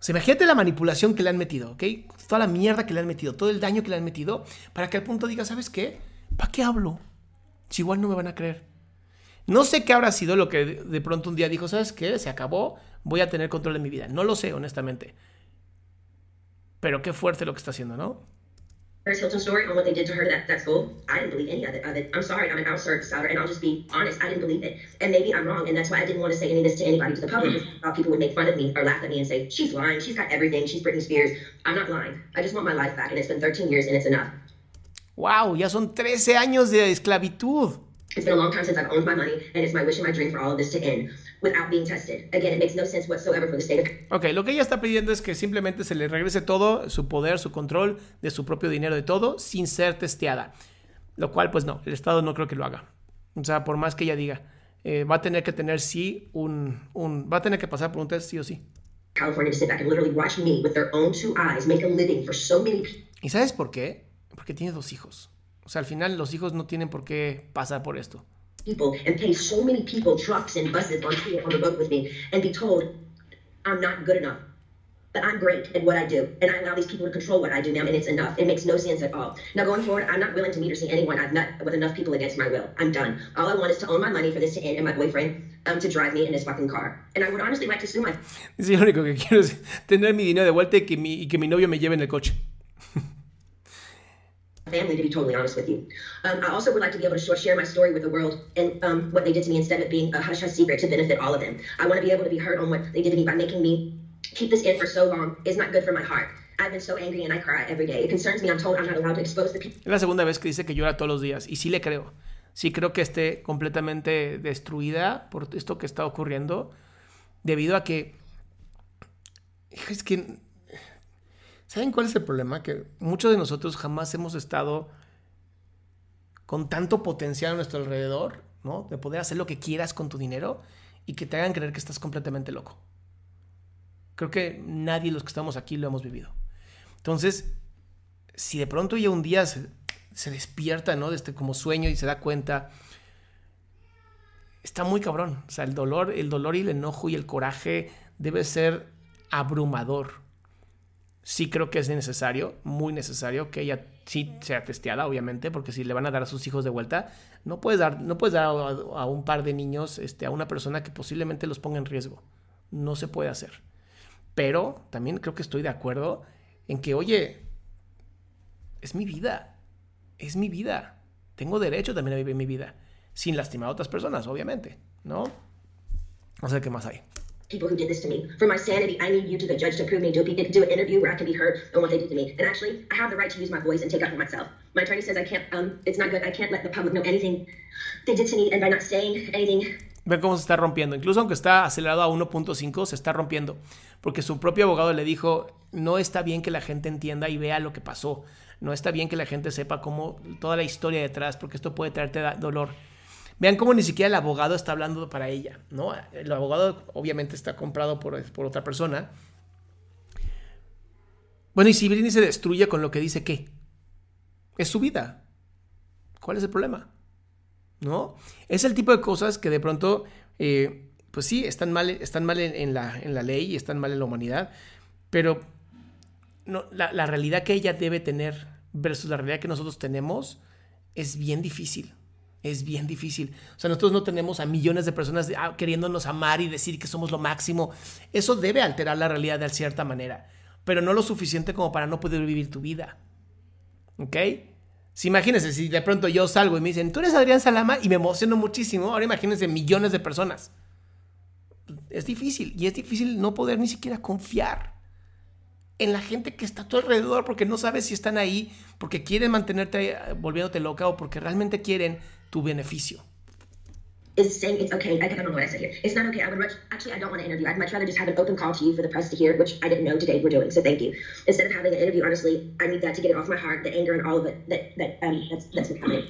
O sea, imagínate la manipulación que le han metido, ¿ok? Toda la mierda que le han metido, todo el daño que le han metido, para que al punto diga, ¿sabes qué? ¿Para qué hablo? Si igual no me van a creer. No sé qué habrá sido lo que de pronto un día dijo, ¿sabes qué? Se acabó, voy a tener control de mi vida. No lo sé, honestamente. Pero qué fuerte lo que está haciendo, ¿no? Paris Hilton story on what they did to her that, that school, I didn't believe any of it, of it. I'm sorry, I'm an outsider, and I'll just be honest, I didn't believe it. And maybe I'm wrong, and that's why I didn't want to say any of this to anybody, to the public, mm-hmm. because thought people would make fun of me or laugh at me and say, she's lying, she's got everything, she's Britney Spears. I'm not lying. I just want my life back, and it's been 13 years, and it's enough. Wow, ya son 13 años de esclavitud. It's been a long time since I've owned my money, and it's my wish and my dream for all of this to end without being tested. Again, it makes no sense whatsoever for the state of... Ok, lo que ella está pidiendo es que simplemente se le regrese todo, su poder, su control de su propio dinero, de todo, sin ser testeada. Lo cual, pues no, el Estado no creo que lo haga. O sea, por más que ella diga, eh, va a tener que tener sí un, un... Va a tener que pasar por un test sí o sí. California to sit back and literally watch me with their own two eyes make a living for so many people. ¿Y sabes por qué? Porque tiene dos hijos. O sea, al final los hijos no tienen por qué pasar por esto. People and pay so many people trucks and buses on tour on the road with me and be told I'm not good enough. But I'm great at what I do, and I allow these people to control what I do now, and it's enough. It makes no sense at all. Now, going forward, I'm not willing to meet or see anyone I've met with enough people against my will. I'm done. All I want is to own my money for this to end, and my boyfriend um, to drive me in his fucking car. And I would honestly like to sue my. *laughs* Dice, único que quiero es *laughs* tener mi dinero de vuelta y que mi, y que mi novio me lleve en el coche. Family, to be totally honest with you. Um, I also would like to be able to share my story with the world and um, what they did to me instead of being a hush hush secret to benefit all of them. I want to be able to be heard on what they did to me by making me keep this in for so long is not good for my heart. I've been so angry and I cry every day. It concerns me. I'm told I'm not allowed to expose the people. Es la segunda vez que dice que llora todos los días y sí le creo. Sí creo que esté completamente destruida por esto que está ocurriendo debido a que es que ¿Saben cuál es el problema? Que muchos de nosotros jamás hemos estado con tanto potencial a nuestro alrededor, ¿no? De poder hacer lo que quieras con tu dinero. y que te hagan creer que estás completamente loco. Creo que nadie de los que estamos aquí lo hemos vivido. Entonces, si de pronto ya un día se, despierta, ¿no? De este como sueño y se da cuenta, está muy cabrón. O sea, el dolor, el dolor y el enojo y el coraje debe ser abrumador. Sí creo que es necesario, muy necesario, que ella sí sea testeada, obviamente, porque si le van a dar a sus hijos de vuelta, no puedes dar, no puedes dar a, un par de niños este, a una persona que posiblemente los ponga en riesgo. No se puede hacer. Pero también creo que estoy de acuerdo en que, oye, es mi vida, es mi vida. Tengo derecho también a vivir mi vida, sin lastimar a otras personas, obviamente, ¿no? No sé qué más hay. People who did this to me. For my sanity, I need you to the judge to prove me, do, do an interview where I can be heard on what they did to me. And actually, I have the right to use my voice and take up for myself. My attorney says I can't, um, it's not good. I can't let the public know anything they did to me, and by not saying anything. Ven cómo se está rompiendo. Incluso aunque está acelerado a 1.5, se está rompiendo. Porque su propio abogado le dijo, no está bien que la gente entienda y vea lo que pasó. No está bien que la gente sepa cómo toda la historia detrás, porque esto puede traerte dolor. Vean cómo ni siquiera el abogado está hablando para ella, ¿no? El abogado obviamente está comprado por, por otra persona. Bueno, y si Britney se destruye con lo que dice qué? Es su vida. ¿Cuál es el problema? ¿No? Es el tipo de cosas que de pronto, eh, pues sí, están mal, están mal en, la, en la ley y están mal en la humanidad, pero la, la realidad que ella debe tener versus la realidad que nosotros tenemos es bien difícil es bien difícil. O sea, nosotros no tenemos a millones de personas ah, queriéndonos amar y decir que somos lo máximo. Eso debe alterar la realidad de cierta manera, pero no lo suficiente como para no poder vivir tu vida. ¿Ok? Si imagínense, si de pronto yo salgo y me dicen, tú eres Adrián Salama y me emociono muchísimo, ahora imagínense millones de personas. Es difícil y es difícil no poder ni siquiera confiar en la gente que está a tu alrededor porque no sabes si están ahí porque quieren mantenerte eh, volviéndote loca o porque realmente quieren tu beneficio. Is saying it's okay. I, don't know what I said here. It's not okay. I would much, actually, I don't want to interview. I'd much rather just have an open call to you for the press to hear, which I didn't know today we're doing. So thank you. Instead of having an interview, honestly, I need that to get it off my heart, the anger and all of it that that um, that's that's coming.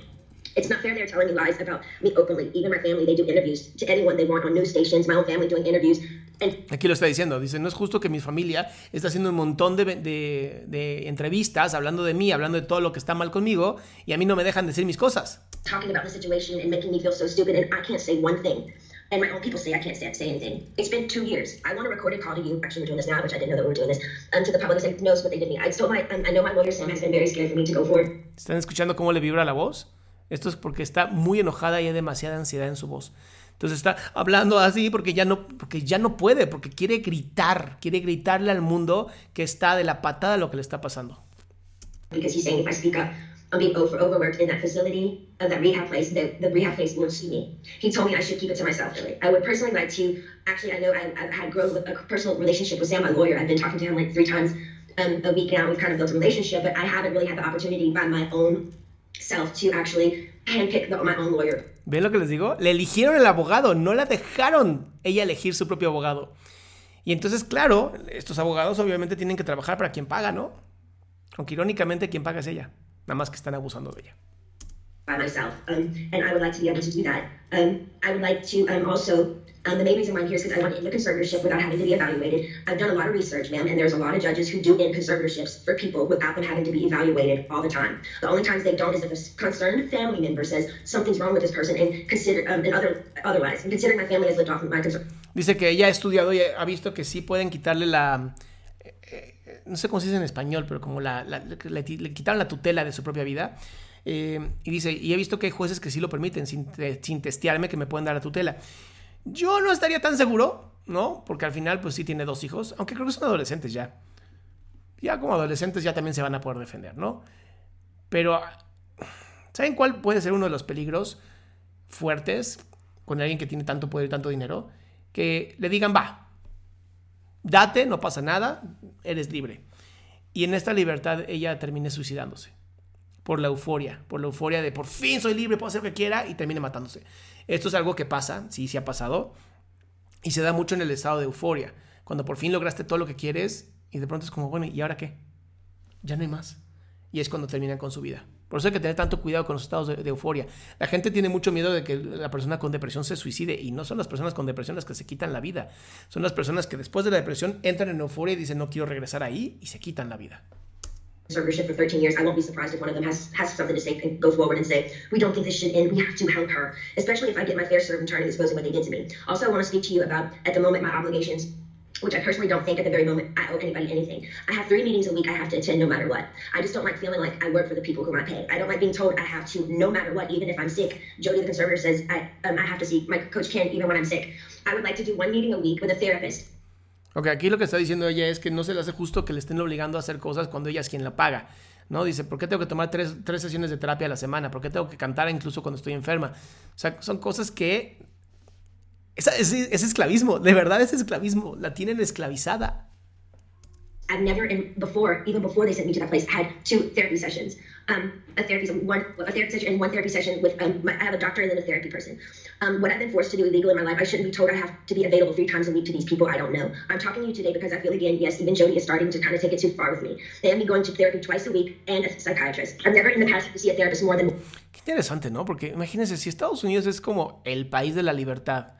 It's not fair they're telling me lies about me openly. Even my family, they do interviews to anyone they want on news stations. My own family doing interviews. Aquí lo está diciendo, dice, no es justo que mi familia está haciendo un montón de, de, de, entrevistas hablando de mí, hablando de todo lo que está mal conmigo y a mí no me dejan decir mis cosas. Talking about the situation and making me feel so stupid and I can't say one thing. And my own people say I can't say, say anything. It's been two years. I want a recorded call to you. Actually, we're doing this now, which I didn't know that we were doing this. Um, to the public, knows what they did to me. I my, I know my lawyer Sam has been very scared for me to go forward. ¿Están escuchando cómo le vibra la voz? Esto es porque está muy enojada y hay demasiada ansiedad en su voz. Entonces está hablando así porque ya no, porque ya no puede, porque quiere gritar, quiere gritarle al mundo que está de la patada lo que le está pasando. Because he's saying if I speak up, I'm being over, overworked in that facility, uh, that rehab place, the, rehab place see me. He told me I should keep it to myself, really. I would personally like to, actually, I know I, had a personal relationship with Sam, my lawyer. I've been talking to him like three times um, a week now. We've kind of built a relationship, but I haven't really had the opportunity by my own self to actually handpick my own lawyer. ¿Ven lo que les digo? Le eligieron el abogado, no la dejaron ella elegir su propio abogado. Y entonces, claro, estos abogados obviamente tienen que trabajar para quien paga, ¿no? Aunque irónicamente quien paga es ella, nada más que están abusando de ella. By myself, um, and I would like to be able to do that. Um, I would like to um, also Um, the main reason why I'm here is because I want to end the conservatorship without having to be evaluated. I've done a lot of research, ma'am, and there's a lot of judges who do end conservatorships for people without them having to be evaluated all the time. The only times they don't is if a concerned family member says something's wrong with this person and consider um, and other otherwise. And considering my family has lived off of my concern. Dice que ella ha estudiado y ha visto que sí pueden quitarle la no sé cómo se dice en español, pero como le, quitaron la tutela de su propia vida. Eh, y dice, y he visto que hay jueces que sí lo permiten, sin, sin testearme, que me pueden dar la tutela. Yo no estaría tan seguro, ¿no? Porque al final, pues sí tiene dos hijos, aunque creo que son adolescentes ya. Ya como adolescentes ya también se van a poder defender, ¿no? Pero, ¿saben cuál puede ser uno de los peligros fuertes con alguien que tiene tanto poder y tanto dinero? Que le digan, va, date, no pasa nada, eres libre. Y en esta libertad ella termine suicidándose. Por la euforia, por la euforia de por fin soy libre, puedo hacer lo que quiera y termine matándose. Esto es algo que pasa, sí, sí ha pasado, y se da mucho en el estado de euforia, cuando por fin lograste todo lo que quieres y de pronto es como, bueno, ¿y ahora qué? Ya no hay más. Y es cuando terminan con su vida. Por eso hay que tener tanto cuidado con los estados de, euforia. La gente tiene mucho miedo de que la persona con depresión se suicide y no son las personas con depresión las que se quitan la vida. Son las personas que después de la depresión entran en euforia y dicen no quiero regresar ahí y se quitan la vida. conservatorship for 13 years, I won't be surprised if one of them has, has something to say and go forward and say, we don't think this should end. We have to help her, especially if I get my fair share of and exposing what they did to me. Also, I want to speak to you about, at the moment, my obligations which I personally don't think at the very moment I owe anybody anything. I have three meetings a week I have to attend no matter what. I just don't like feeling like I work for the people whom I pay. I don't like being told I have to no matter what, even if I'm sick. Jody, the conservator, says I, um, I have to see my coach Ken even when I'm sick. I would like to do one meeting a week with a therapist. Ok, aquí lo que está diciendo ella es que no se le hace justo que le estén obligando a hacer cosas cuando ella es quien la paga. ¿no? Dice, ¿por qué tengo que tomar tres, tres sesiones de terapia a la semana? ¿Por qué tengo que cantar incluso cuando estoy enferma? O sea, son cosas que Es, es, es, esclavismo, de verdad es esclavismo, la tienen esclavizada. I've never, in, before, even before they sent me to that place, had two therapy sessions. Um, a therapy one a therapy session and one therapy session with um, my, I have a doctor and then a therapy person. Um, what I've been forced to do illegal in my life, I shouldn't be told I have to be available three times a week to these people I don't know. I'm talking to you today because I feel again, yes, even Jody is starting to kind of take it too far with me. They have me going to therapy twice a week and a psychiatrist. I've never in the past to see a therapist more than. Qué interesante, ¿no? Porque imagínense si Estados Unidos es como el país de la libertad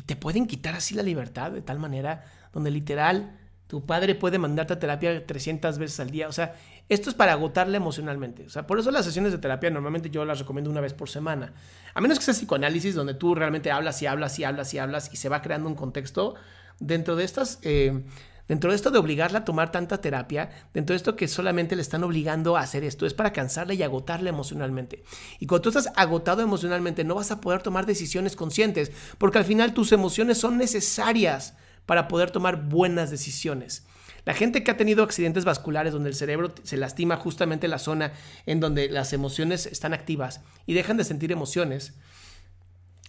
y te pueden quitar así la libertad de tal manera donde literal tu padre puede mandarte a terapia 300 veces al día. O sea, esto es para agotarle emocionalmente. O sea, por eso las sesiones de terapia normalmente yo las recomiendo una vez por semana. A menos que sea psicoanálisis donde tú realmente hablas y hablas y hablas y hablas y se va creando un contexto. Dentro de estas eh, Dentro de esto de obligarla a tomar tanta terapia, dentro de esto que solamente le están obligando a hacer esto, es para cansarla y agotarla emocionalmente. Y cuando tú estás agotado emocionalmente, no vas a poder tomar decisiones conscientes, porque al final tus emociones son necesarias para poder tomar buenas decisiones. La gente que ha tenido accidentes vasculares donde el cerebro se lastima justamente la zona en donde las emociones están activas y dejan de sentir emociones,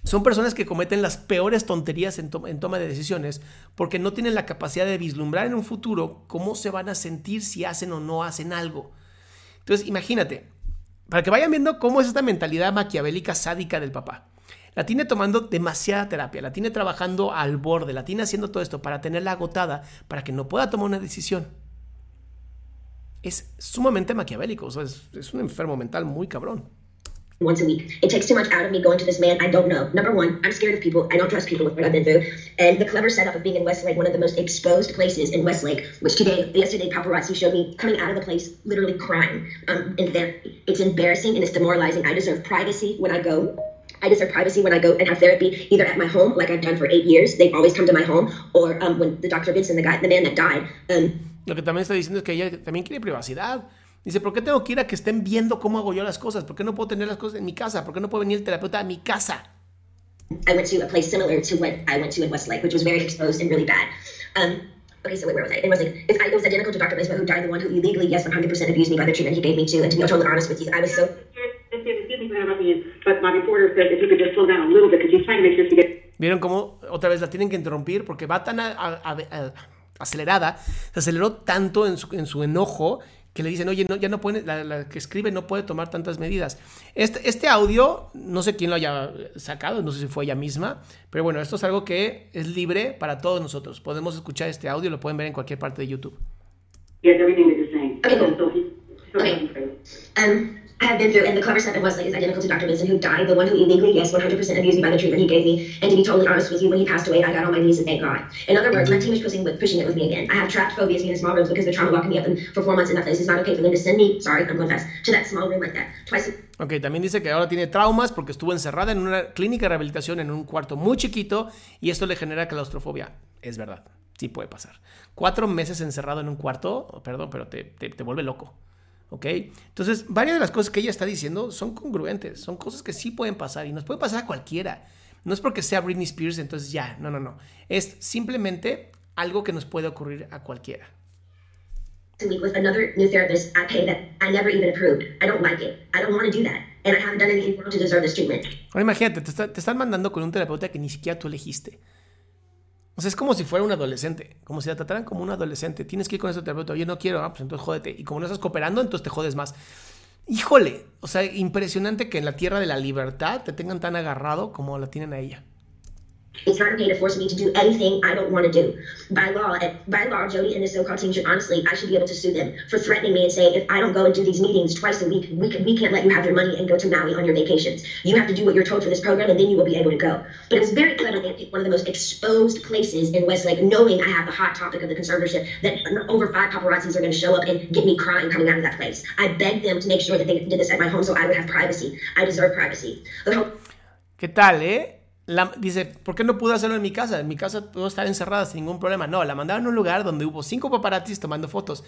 son personas que cometen las peores tonterías en, toma de decisiones porque no tienen la capacidad de vislumbrar en un futuro cómo se van a sentir si hacen o no hacen algo. Entonces, imagínate, para que vayan viendo cómo es esta mentalidad maquiavélica sádica del papá. La tiene tomando demasiada terapia, la tiene trabajando al borde, la tiene haciendo todo esto para tenerla agotada, para que no pueda tomar una decisión. Es sumamente maquiavélico, es un enfermo mental muy cabrón. Once a week. It takes too much out of me going to this man I don't know. Number one, I'm scared of people. I don't trust people with what I've been through. And the clever setup of being in Westlake, one of the most exposed places in Westlake, which today, yesterday, paparazzi showed me coming out of the place, literally crying um, therapy. It's embarrassing and it's demoralizing. I deserve privacy when I go. I deserve privacy when I go and have therapy, either at my home, like I've done for eight years. They've always come to my home, or um, when the Dr. Vincent, the guy, the man that died. Um, Lo que también está diciendo es que ella también quiere privacidad. Dice, ¿por qué tengo que ir a que estén viendo cómo hago yo las cosas? ¿Por qué no puedo tener las cosas en mi casa? ¿Por qué no puede venir el terapeuta a mi casa? I went to a place similar to what I went to in Westlake, which was very exposed and really bad. Um, okay, so wait, where was I? It was like it, it was identical to Dr. Baseball, who died, the one who illegally, yes, 100% abused me by the treatment he gave me too. And to be totally honest with you, I was so. If to. ¿Vieron cómo otra vez la tienen que interrumpir? Porque va tan a, a, a, acelerada, se aceleró tanto en su, en su enojo que le dicen, oye, no, ya no puede, la, que escribe no puede tomar tantas medidas. Este, este audio, no sé quién lo haya sacado, no sé si fue ella misma, pero bueno, esto es algo que es libre para todos nosotros. Podemos escuchar este audio, lo pueden ver en cualquier parte de YouTube. I have been through, and the clever step in Wesley is identical to Dr. Vincent, who died, the one who illegally, yes, 100% abused me by the treatment he gave me. And to be totally honest with you, when he passed away, I got on my knees and thank God. In other words, my team is pushing, with, pushing it with me again. I have trapped phobias in small rooms because they're trying to lock me up in, for four months in that place. It's not okay for them to send me, sorry, I'm going fast, to that small room like that. Twice. Ok, también dice que ahora tiene traumas porque estuvo encerrada en una clínica de rehabilitación en un cuarto muy chiquito y esto le genera claustrofobia. Es verdad, sí puede pasar. Cuatro meses encerrado en un cuarto, perdón, pero te, te, te vuelve loco. ¿Ok? Entonces, varias de las cosas que ella está diciendo son congruentes, son cosas que sí pueden pasar y nos puede pasar a cualquiera. No es porque sea Britney Spears, entonces ya, no, no, no. Es simplemente algo que nos puede ocurrir a cualquiera. with another new therapist I pay that I never even approved. I don't like it. I don't want to do that. And I haven't done anything to deserve this treatment. Ahora imagínate, te, está, te están mandando con un terapeuta que ni siquiera tú elegiste. Sea, es como si fuera un adolescente, como si la trataran como un adolescente. Tienes que ir con ese terapeuta. Oye, no quiero, ah, pues entonces jódete. Y como no estás cooperando, entonces te jodes más. Híjole, o sea, impresionante que en la tierra de la libertad te tengan tan agarrado como la tienen a ella. It's not okay to force me to do anything I don't want to do. By law, by law, Jody and the so-called team should honestly, I should be able to sue them for threatening me and saying, if I don't go and do these meetings twice a week, we, can, we can't let you have your money and go to Maui on your vacations. You have to do what you're told for this program, and then you will be able to go. But it was very clever they picked one of the most exposed places in Westlake, knowing I have the hot topic of the conservatorship, that over five paparazzis are going to show up and get me crying coming out of that place. I begged them to make sure that they did this at my home so I would have privacy. I deserve privacy. ¿Qué tal, eh? Dice, ¿por qué no pude hacerlo en mi casa? En mi casa puedo estar encerrada sin ningún problema. No, la mandaron a un lugar donde hubo cinco paparazzis tomando fotos.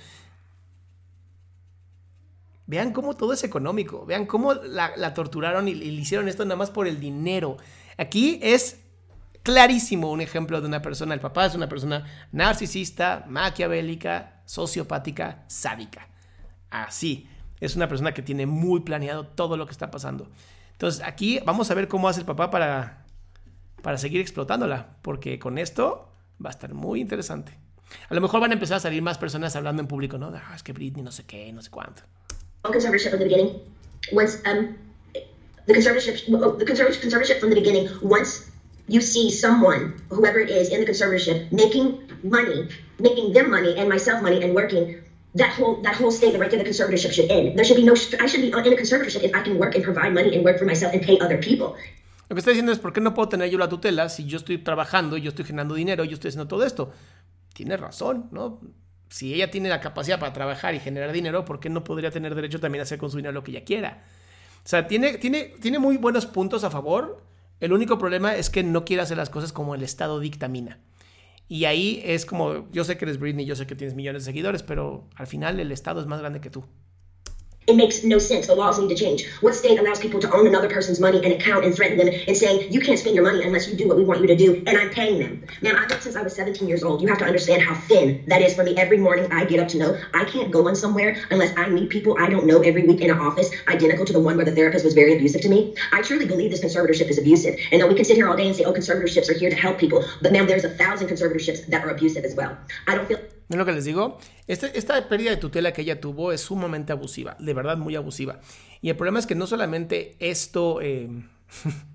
Vean cómo todo es económico. Vean cómo la, torturaron y, le hicieron esto nada más por el dinero. Aquí es clarísimo un ejemplo de una persona. El papá es una persona narcisista, maquiavélica, sociopática, sádica. Así. Es una persona que tiene muy planeado todo lo que está pasando. Entonces aquí vamos a ver cómo hace el papá para para seguir explotándola, porque con esto va a estar muy interesante. A lo mejor van a empezar a salir más personas hablando en público, ¿no? Ah, es que Britney no sé qué, no sé cuánto. The beginning. Um, the conservatorship, conservatorship from the beginning. Once you see someone, whoever it is in the conservatorship, making money, making them money and myself money and working, that whole that whole statement right there, the conservatorship should end. There should be no. I should be in a conservatorship if I can work and provide money and work for myself and pay other people. Lo que está diciendo es, ¿por qué no puedo tener yo la tutela si yo estoy trabajando, yo estoy generando dinero, yo estoy haciendo todo esto? Tiene razón, ¿no? Si ella tiene la capacidad para trabajar y generar dinero, ¿por qué no podría tener derecho también a hacer con su dinero lo que ella quiera? O sea, tiene, tiene, tiene muy buenos puntos a favor. El único problema es que no quiere hacer las cosas como el Estado dictamina. Y ahí es como, yo sé que eres Britney, yo sé que tienes millones de seguidores, pero al final el Estado es más grande que tú. It makes no sense. The laws need to change. What state allows people to own another person's money and account and threaten them and saying, you can't spend your money unless you do what we want you to do, and I'm paying them? Man, I've worked since I was 17 years old. You have to understand how thin that is for me. Every morning I get up to know I can't go on somewhere unless I meet people I don't know every week in an office identical to the one where the therapist was very abusive to me. I truly believe this conservatorship is abusive. And now we can sit here all day and say, oh, conservatorships are here to help people. But man, there's a thousand conservatorships that are abusive as well. I don't feel... ¿Ven lo que les digo? Este, esta pérdida de tutela que ella tuvo es sumamente abusiva, de verdad muy abusiva. Y el problema es que no solamente esto... Eh, *laughs*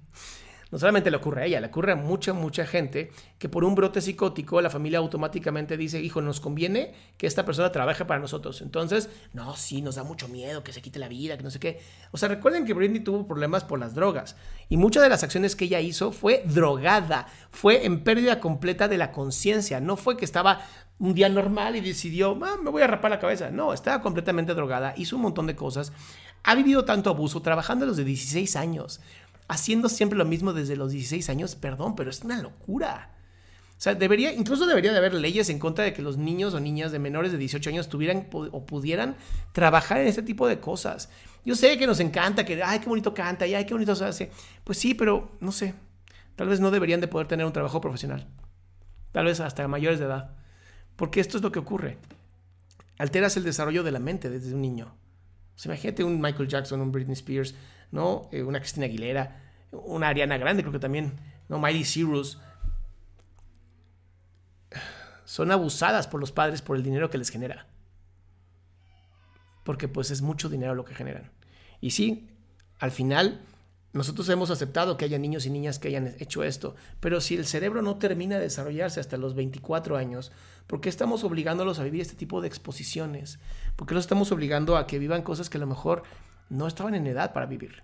no solamente le ocurre a ella, le ocurre a mucha, mucha gente que por un brote psicótico la familia automáticamente dice, hijo, nos conviene que esta persona trabaje para nosotros. Entonces, no, sí, nos da mucho miedo que se quite la vida, que no sé qué. O sea, recuerden que Britney tuvo problemas por las drogas y muchas de las acciones que ella hizo fue drogada, fue en pérdida completa de la conciencia, no fue que estaba un día normal y decidió, ah, me voy a rapar la cabeza. No, estaba completamente drogada, hizo un montón de cosas. Ha vivido tanto abuso, trabajando a los de 16 años haciendo siempre lo mismo desde los 16 años, perdón, pero es una locura. O sea, debería, incluso debería de haber leyes en contra de que los niños o niñas de menores de 18 años tuvieran o pudieran trabajar en este tipo de cosas. Yo sé que nos encanta, que, ay, qué bonito canta, y ay, qué bonito se hace. Pues sí, pero no sé. Tal vez no deberían de poder tener un trabajo profesional. Tal vez hasta mayores de edad. Porque esto es lo que ocurre. Alteras el desarrollo de la mente desde un niño. Sea, imagínate un Michael Jackson, un Britney Spears, ¿no? Eh, una Cristina Aguilera, una Ariana Grande, creo que también, ¿no? Miley Cyrus. Son abusadas por los padres por el dinero que les genera. Porque pues es mucho dinero lo que generan. Y sí, al final nosotros hemos aceptado que haya niños y niñas que hayan hecho esto, pero si el cerebro no termina de desarrollarse hasta los 24 años, ¿por qué estamos obligándolos a vivir este tipo de exposiciones? ¿Por qué los estamos obligando a que vivan cosas que a lo mejor no estaban en edad para vivir.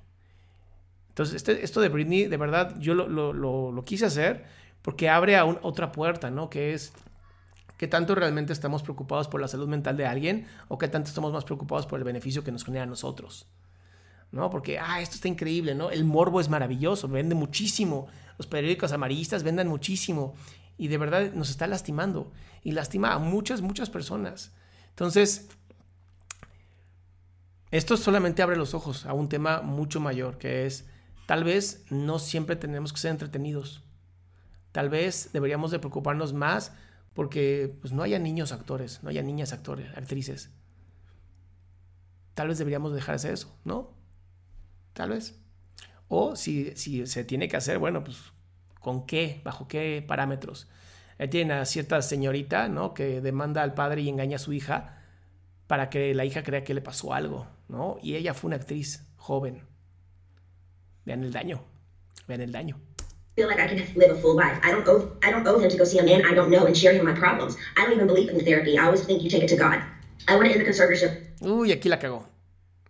Entonces, este, esto de Britney, de verdad, yo lo, quise hacer porque abre a otra puerta, ¿no? Que es qué tanto realmente estamos preocupados por la salud mental de alguien o qué tanto estamos más preocupados por el beneficio que nos genera a nosotros. ¿No? Porque, ah, esto está increíble, ¿no? El morbo es maravilloso, vende muchísimo. Los periódicos amarillistas venden muchísimo. Y de verdad nos está lastimando. Y lastima a muchas, muchas personas. Entonces, esto solamente abre los ojos a un tema mucho mayor, que es, tal vez no siempre tenemos que ser entretenidos. Tal vez deberíamos de preocuparnos más porque pues, no haya niños actores, no haya niñas actores, actrices. Tal vez deberíamos dejar de eso, ¿no? Tal vez. O si, si se tiene que hacer, bueno, pues con qué, bajo qué parámetros. Ahí tiene a cierta señorita, ¿no? Que demanda al padre y engaña a su hija para que la hija crea que le pasó algo, ¿no? Y ella fue una actriz joven. Vean el daño, vean el daño. feel like I can live a full life. I don't owe I don't owe him to go see a man I don't know and share him my problems. I don't even believe in therapy. I always think you take it to God. I want to end the conservatorship. Uy, aquí la cagó.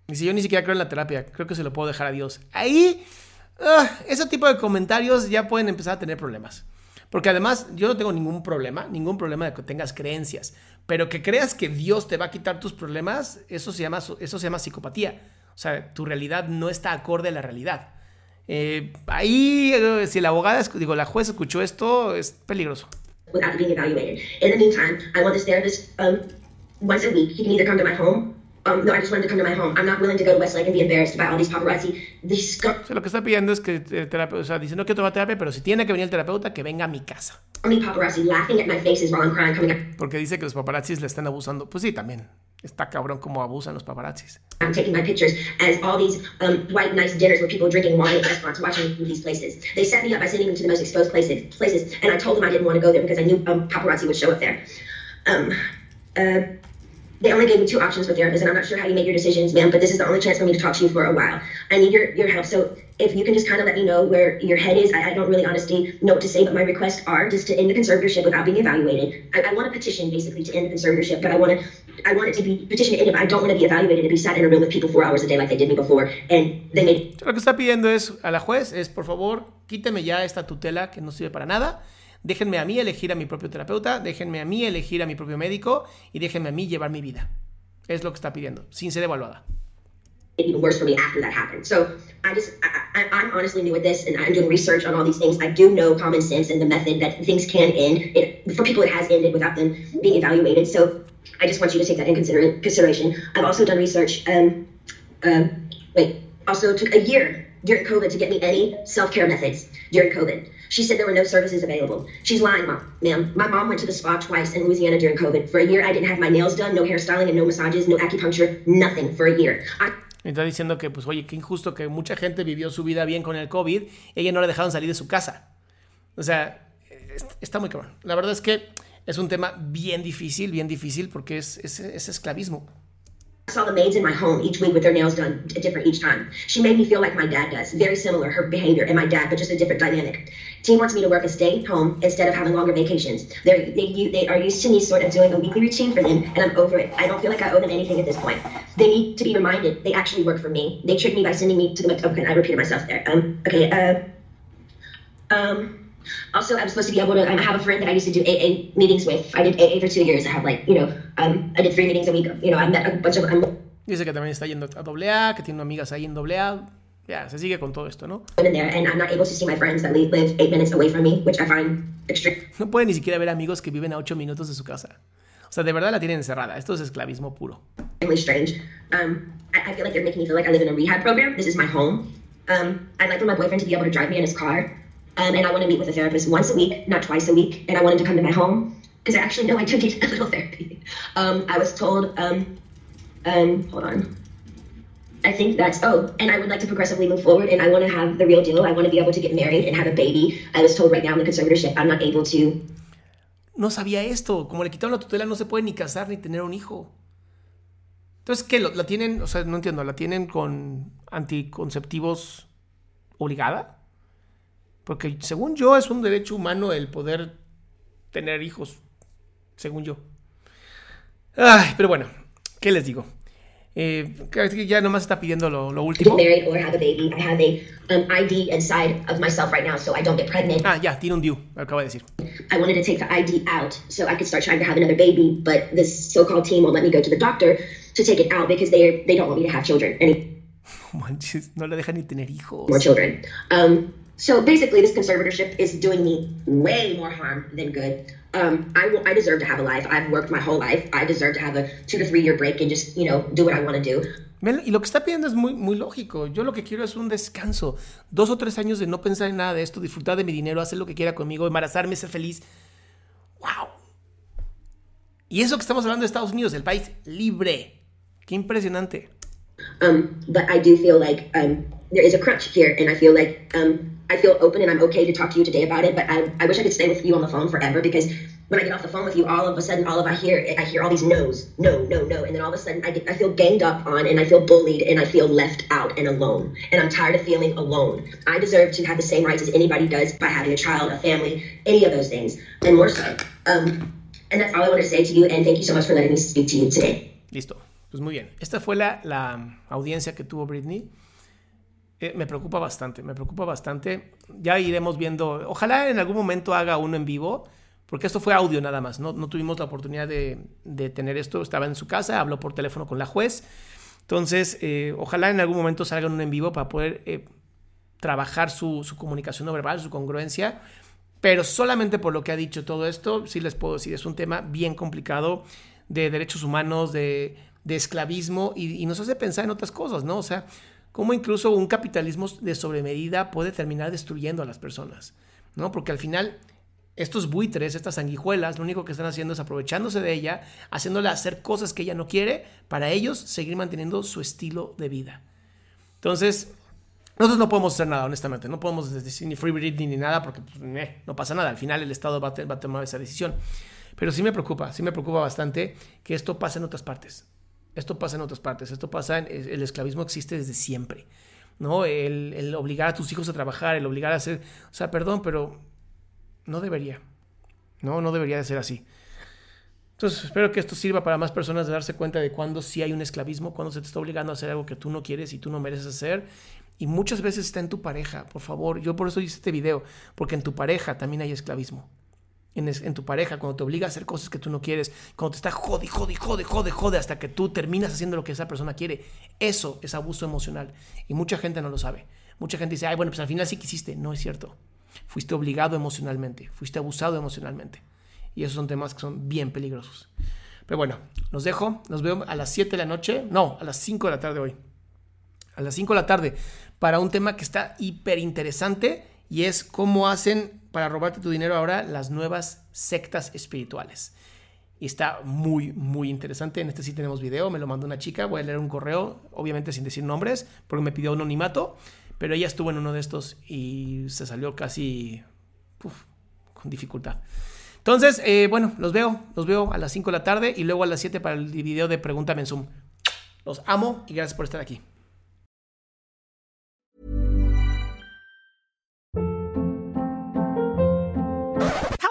Dice, yo ni siquiera creo en la terapia, creo que se lo puedo dejar a Dios. Ahí, uh, ese tipo de comentarios ya pueden empezar a tener problemas. Porque además yo no tengo ningún problema, ningún problema de que tengas creencias, pero que creas que Dios te va a quitar tus problemas, eso se llama, eso se llama psicopatía. O sea, tu realidad no está acorde a la realidad. Eh, ahí, eh, si la abogada, digo, la juez escuchó esto, es peligroso. Without being evaluated. In the meantime, I want this therapist um, once a week. He can either come to my home. Um, no, I just wanted to come to my home. I'm not willing to go to Westlake and be embarrassed by all these paparazzi. These o sea, lo que está pidiendo es que el terapeuta, o sea, dice no quiero tomar terapia, pero si tiene que venir el terapeuta, que venga a mi casa. paparazzi laughing at my faces while I'm crying, coming up. Porque dice que los paparazzis le están abusando. Pues sí, también. Está cabrón cómo abusan los paparazzis. I'm taking my pictures as all these um, white nice dinners with people drinking wine at restaurants, watching these places. They set me up by sending me to the most exposed places, places, and I told them I didn't want to go there because I knew um, paparazzi would show up there. Um, uh, they only gave me two options for therapists, and I'm not sure how you make your decisions, ma'am, but this is the only chance for me to talk to you for a while. I need your, your help. So if you can just kind of let me know where your head is, I, I don't really honestly know what to say, but my requests are just to end the conservatorship without being evaluated. I, I want a petition basically to end the conservatorship, but I want to I want it to be petitioned to end it. I don't want to be evaluated to be sat in a room with people four hours a day like they did me before. And they made... Lo que está pidiendo es a la juez es, por favor, quíteme ya esta tutela que no sirve para nada. Déjenme a mí elegir a mi propio terapeuta, déjenme a mí elegir a mi propio médico y déjenme a mí llevar mi vida. Es lo que está pidiendo, sin ser evaluada. even worse for me after that happened. So I just, I, am honestly new at this and I'm doing research on all these things. I do know common sense and the method that things can end. It, for people, it has ended without them being evaluated. So I just want you to take that in consider- consideration. I've also done research. Um, uh, wait, also took a year during COVID to get me any self care methods during COVID. She said there were no services available. She's lying, mom, ma'am. My mom went to the spa twice in Louisiana during COVID. For a year, I didn't have my nails done, no hairstyling, and no massages, no acupuncture, nothing for a year. I- Está diciendo que, pues, oye, qué injusto que mucha gente vivió su vida bien con el COVID, ella no le dejaron salir de su casa. O sea, está muy cabrón. La verdad es que es un tema bien difícil, bien difícil, porque es, es, es esclavismo. I saw the maids in my home each week with their nails done different each time. She made me feel like my dad does, very similar, her behavior and my dad, but just a different dynamic. Team wants me to work and stay home instead of having longer vacations. They're, they they are used to me sort of doing a weekly routine for them, and I'm over it. I don't feel like I owe them anything at this point. They need to be reminded they actually work for me. They tricked me by sending me to the. Okay, I repeated myself there. Um. Okay. Uh. Um. Also, I'm supposed to be able to. I have a friend that I used to do AA meetings with. I did AA for two years. I have like, you know, um, I did three meetings a week. You know, I met a bunch of. I'm, Dice que también está yendo a AA, que tiene amigas ahí en AA. Ya, se sigue con todo esto, ¿no? There, and I'm not able to see my friends that live eight minutes away from me, which I find extreme. *laughs* No puede ni siquiera ver amigos que viven a ocho minutos de su casa. O sea, de verdad la tienen encerrada. Esto es esclavismo puro. Really strange. Um, I, I feel like they're making me feel like I live in a rehab program. This is my home. Um, I'd like for my boyfriend to be able to drive me in his car. Um, and I want to meet with a therapist once a week, not twice a week. And I wanted to come to my home because I actually know I do need *laughs* a little therapy. Um, I was told, um, um, hold on. I think that's, oh, and I would like to progressively move forward and I want to have the real deal. I want to be able to get married and have a baby. I was told right now in the conservatorship, I'm not able to. No sabía esto. Como le quitaron la tutela, no se puede ni casar ni tener un hijo. Entonces, ¿qué? ¿La tienen? O sea, no entiendo. ¿La tienen con anticonceptivos obligada? Porque según yo es un derecho humano el poder tener hijos. Según yo. Ay, pero bueno, ¿qué les digo? Eh, ya nomás está pidiendo lo, lo último. Ah, ya, tiene un DIU, acaba de decir. I wanted to take the ID out so I could start trying to have another baby, but this so-called team won't let me go to the doctor to take it out because they they don't want me to have children. Any *laughs* Manches, no le dejan ni tener hijos. More children. Um, so basically, this conservatorship is doing me way more harm than good. Um, I, I deserve to have a life. I've worked my whole life. I deserve to have a two to three year break and just, you know, do what I want to do. Y lo que está pidiendo es muy, muy lógico. Yo lo que quiero es un descanso. Dos o tres años de no pensar en nada de esto, disfrutar de mi dinero, hacer lo que quiera conmigo, embarazarme, ser feliz. ¡Wow! Y eso que estamos hablando de Estados Unidos, el país libre. ¡Qué impresionante! Um, but I do feel like um, there is a crunch here, and I feel like um, I feel open and I'm okay to talk to you today about it. But I, I wish I could stay with you on the phone forever because when I get off the phone with you, all of a sudden, all of I hear, I hear all these no's, no, no, no, and then all of a sudden, I get, I feel ganged up on, and I feel bullied, and I feel left out and alone, and I'm tired of feeling alone. I deserve to have the same rights as anybody does by having a child, a family, any of those things, and more so. Um, and that's all I want to say to you, and thank you so much for letting me speak to you today. Listo. Pues muy bien. Esta fue la, la audiencia que tuvo Britney. Eh, me preocupa bastante, me preocupa bastante. Ya iremos viendo. Ojalá en algún momento haga uno en vivo porque esto fue audio nada más, no, no tuvimos la oportunidad de, de, tener esto, estaba en su casa, habló por teléfono con la juez, entonces eh, ojalá en algún momento salgan un en vivo para poder eh, trabajar su, su, comunicación no verbal, su congruencia, pero solamente por lo que ha dicho todo esto, sí les puedo decir, es un tema bien complicado de derechos humanos, de, de esclavismo y, y nos hace pensar en otras cosas, ¿no? O sea, cómo incluso un capitalismo de sobremedida puede terminar destruyendo a las personas, ¿no? Porque al final estos buitres, estas sanguijuelas, lo único que están haciendo es aprovechándose de ella, haciéndole hacer cosas que ella no quiere, para ellos seguir manteniendo su estilo de vida. Entonces, nosotros no podemos hacer nada, honestamente. No podemos decir ni free breeding ni nada porque pues, eh, no pasa nada. Al final el Estado va a, va a, tomar esa decisión. Pero sí me preocupa, sí me preocupa bastante que esto pase en otras partes. Esto pasa en otras partes. Esto pasa en, el esclavismo existe desde siempre. ¿no? El, obligar a tus hijos a trabajar, el obligar a hacer... O sea, perdón, pero no debería. No, no debería de ser así. Entonces, espero que esto sirva para más personas de darse cuenta de cuando sí hay un esclavismo, cuando se te está obligando a hacer algo que tú no quieres y tú no mereces hacer. Y muchas veces está en tu pareja, por favor. Yo por eso hice este video, porque en tu pareja también hay esclavismo. En, tu pareja, cuando te obliga a hacer cosas que tú no quieres, cuando te está jode, jode, jode, jode, jode, hasta que tú terminas haciendo lo que esa persona quiere. Eso es abuso emocional. Y mucha gente no lo sabe. Mucha gente dice, ay, bueno, pues al final sí quisiste. No es cierto. Fuiste obligado emocionalmente, fuiste abusado emocionalmente. Y esos son temas que son bien peligrosos. Pero bueno, los dejo. Nos veo a las 7 de la noche. No, a las 5 de la tarde hoy. A las 5 de la tarde para un tema que está hiper interesante y es cómo hacen para robarte tu dinero ahora las nuevas sectas espirituales. Y está muy, muy interesante. En este sí tenemos video, me lo mandó una chica. Voy a leer un correo, obviamente sin decir nombres, porque me pidió anonimato. Pero ella estuvo en uno de estos y se salió casi con dificultad. Entonces, eh, bueno, los veo, los veo a las 5 de la tarde y luego a las 7 para el video de Pregúntame en Zoom. Los amo y gracias por estar aquí.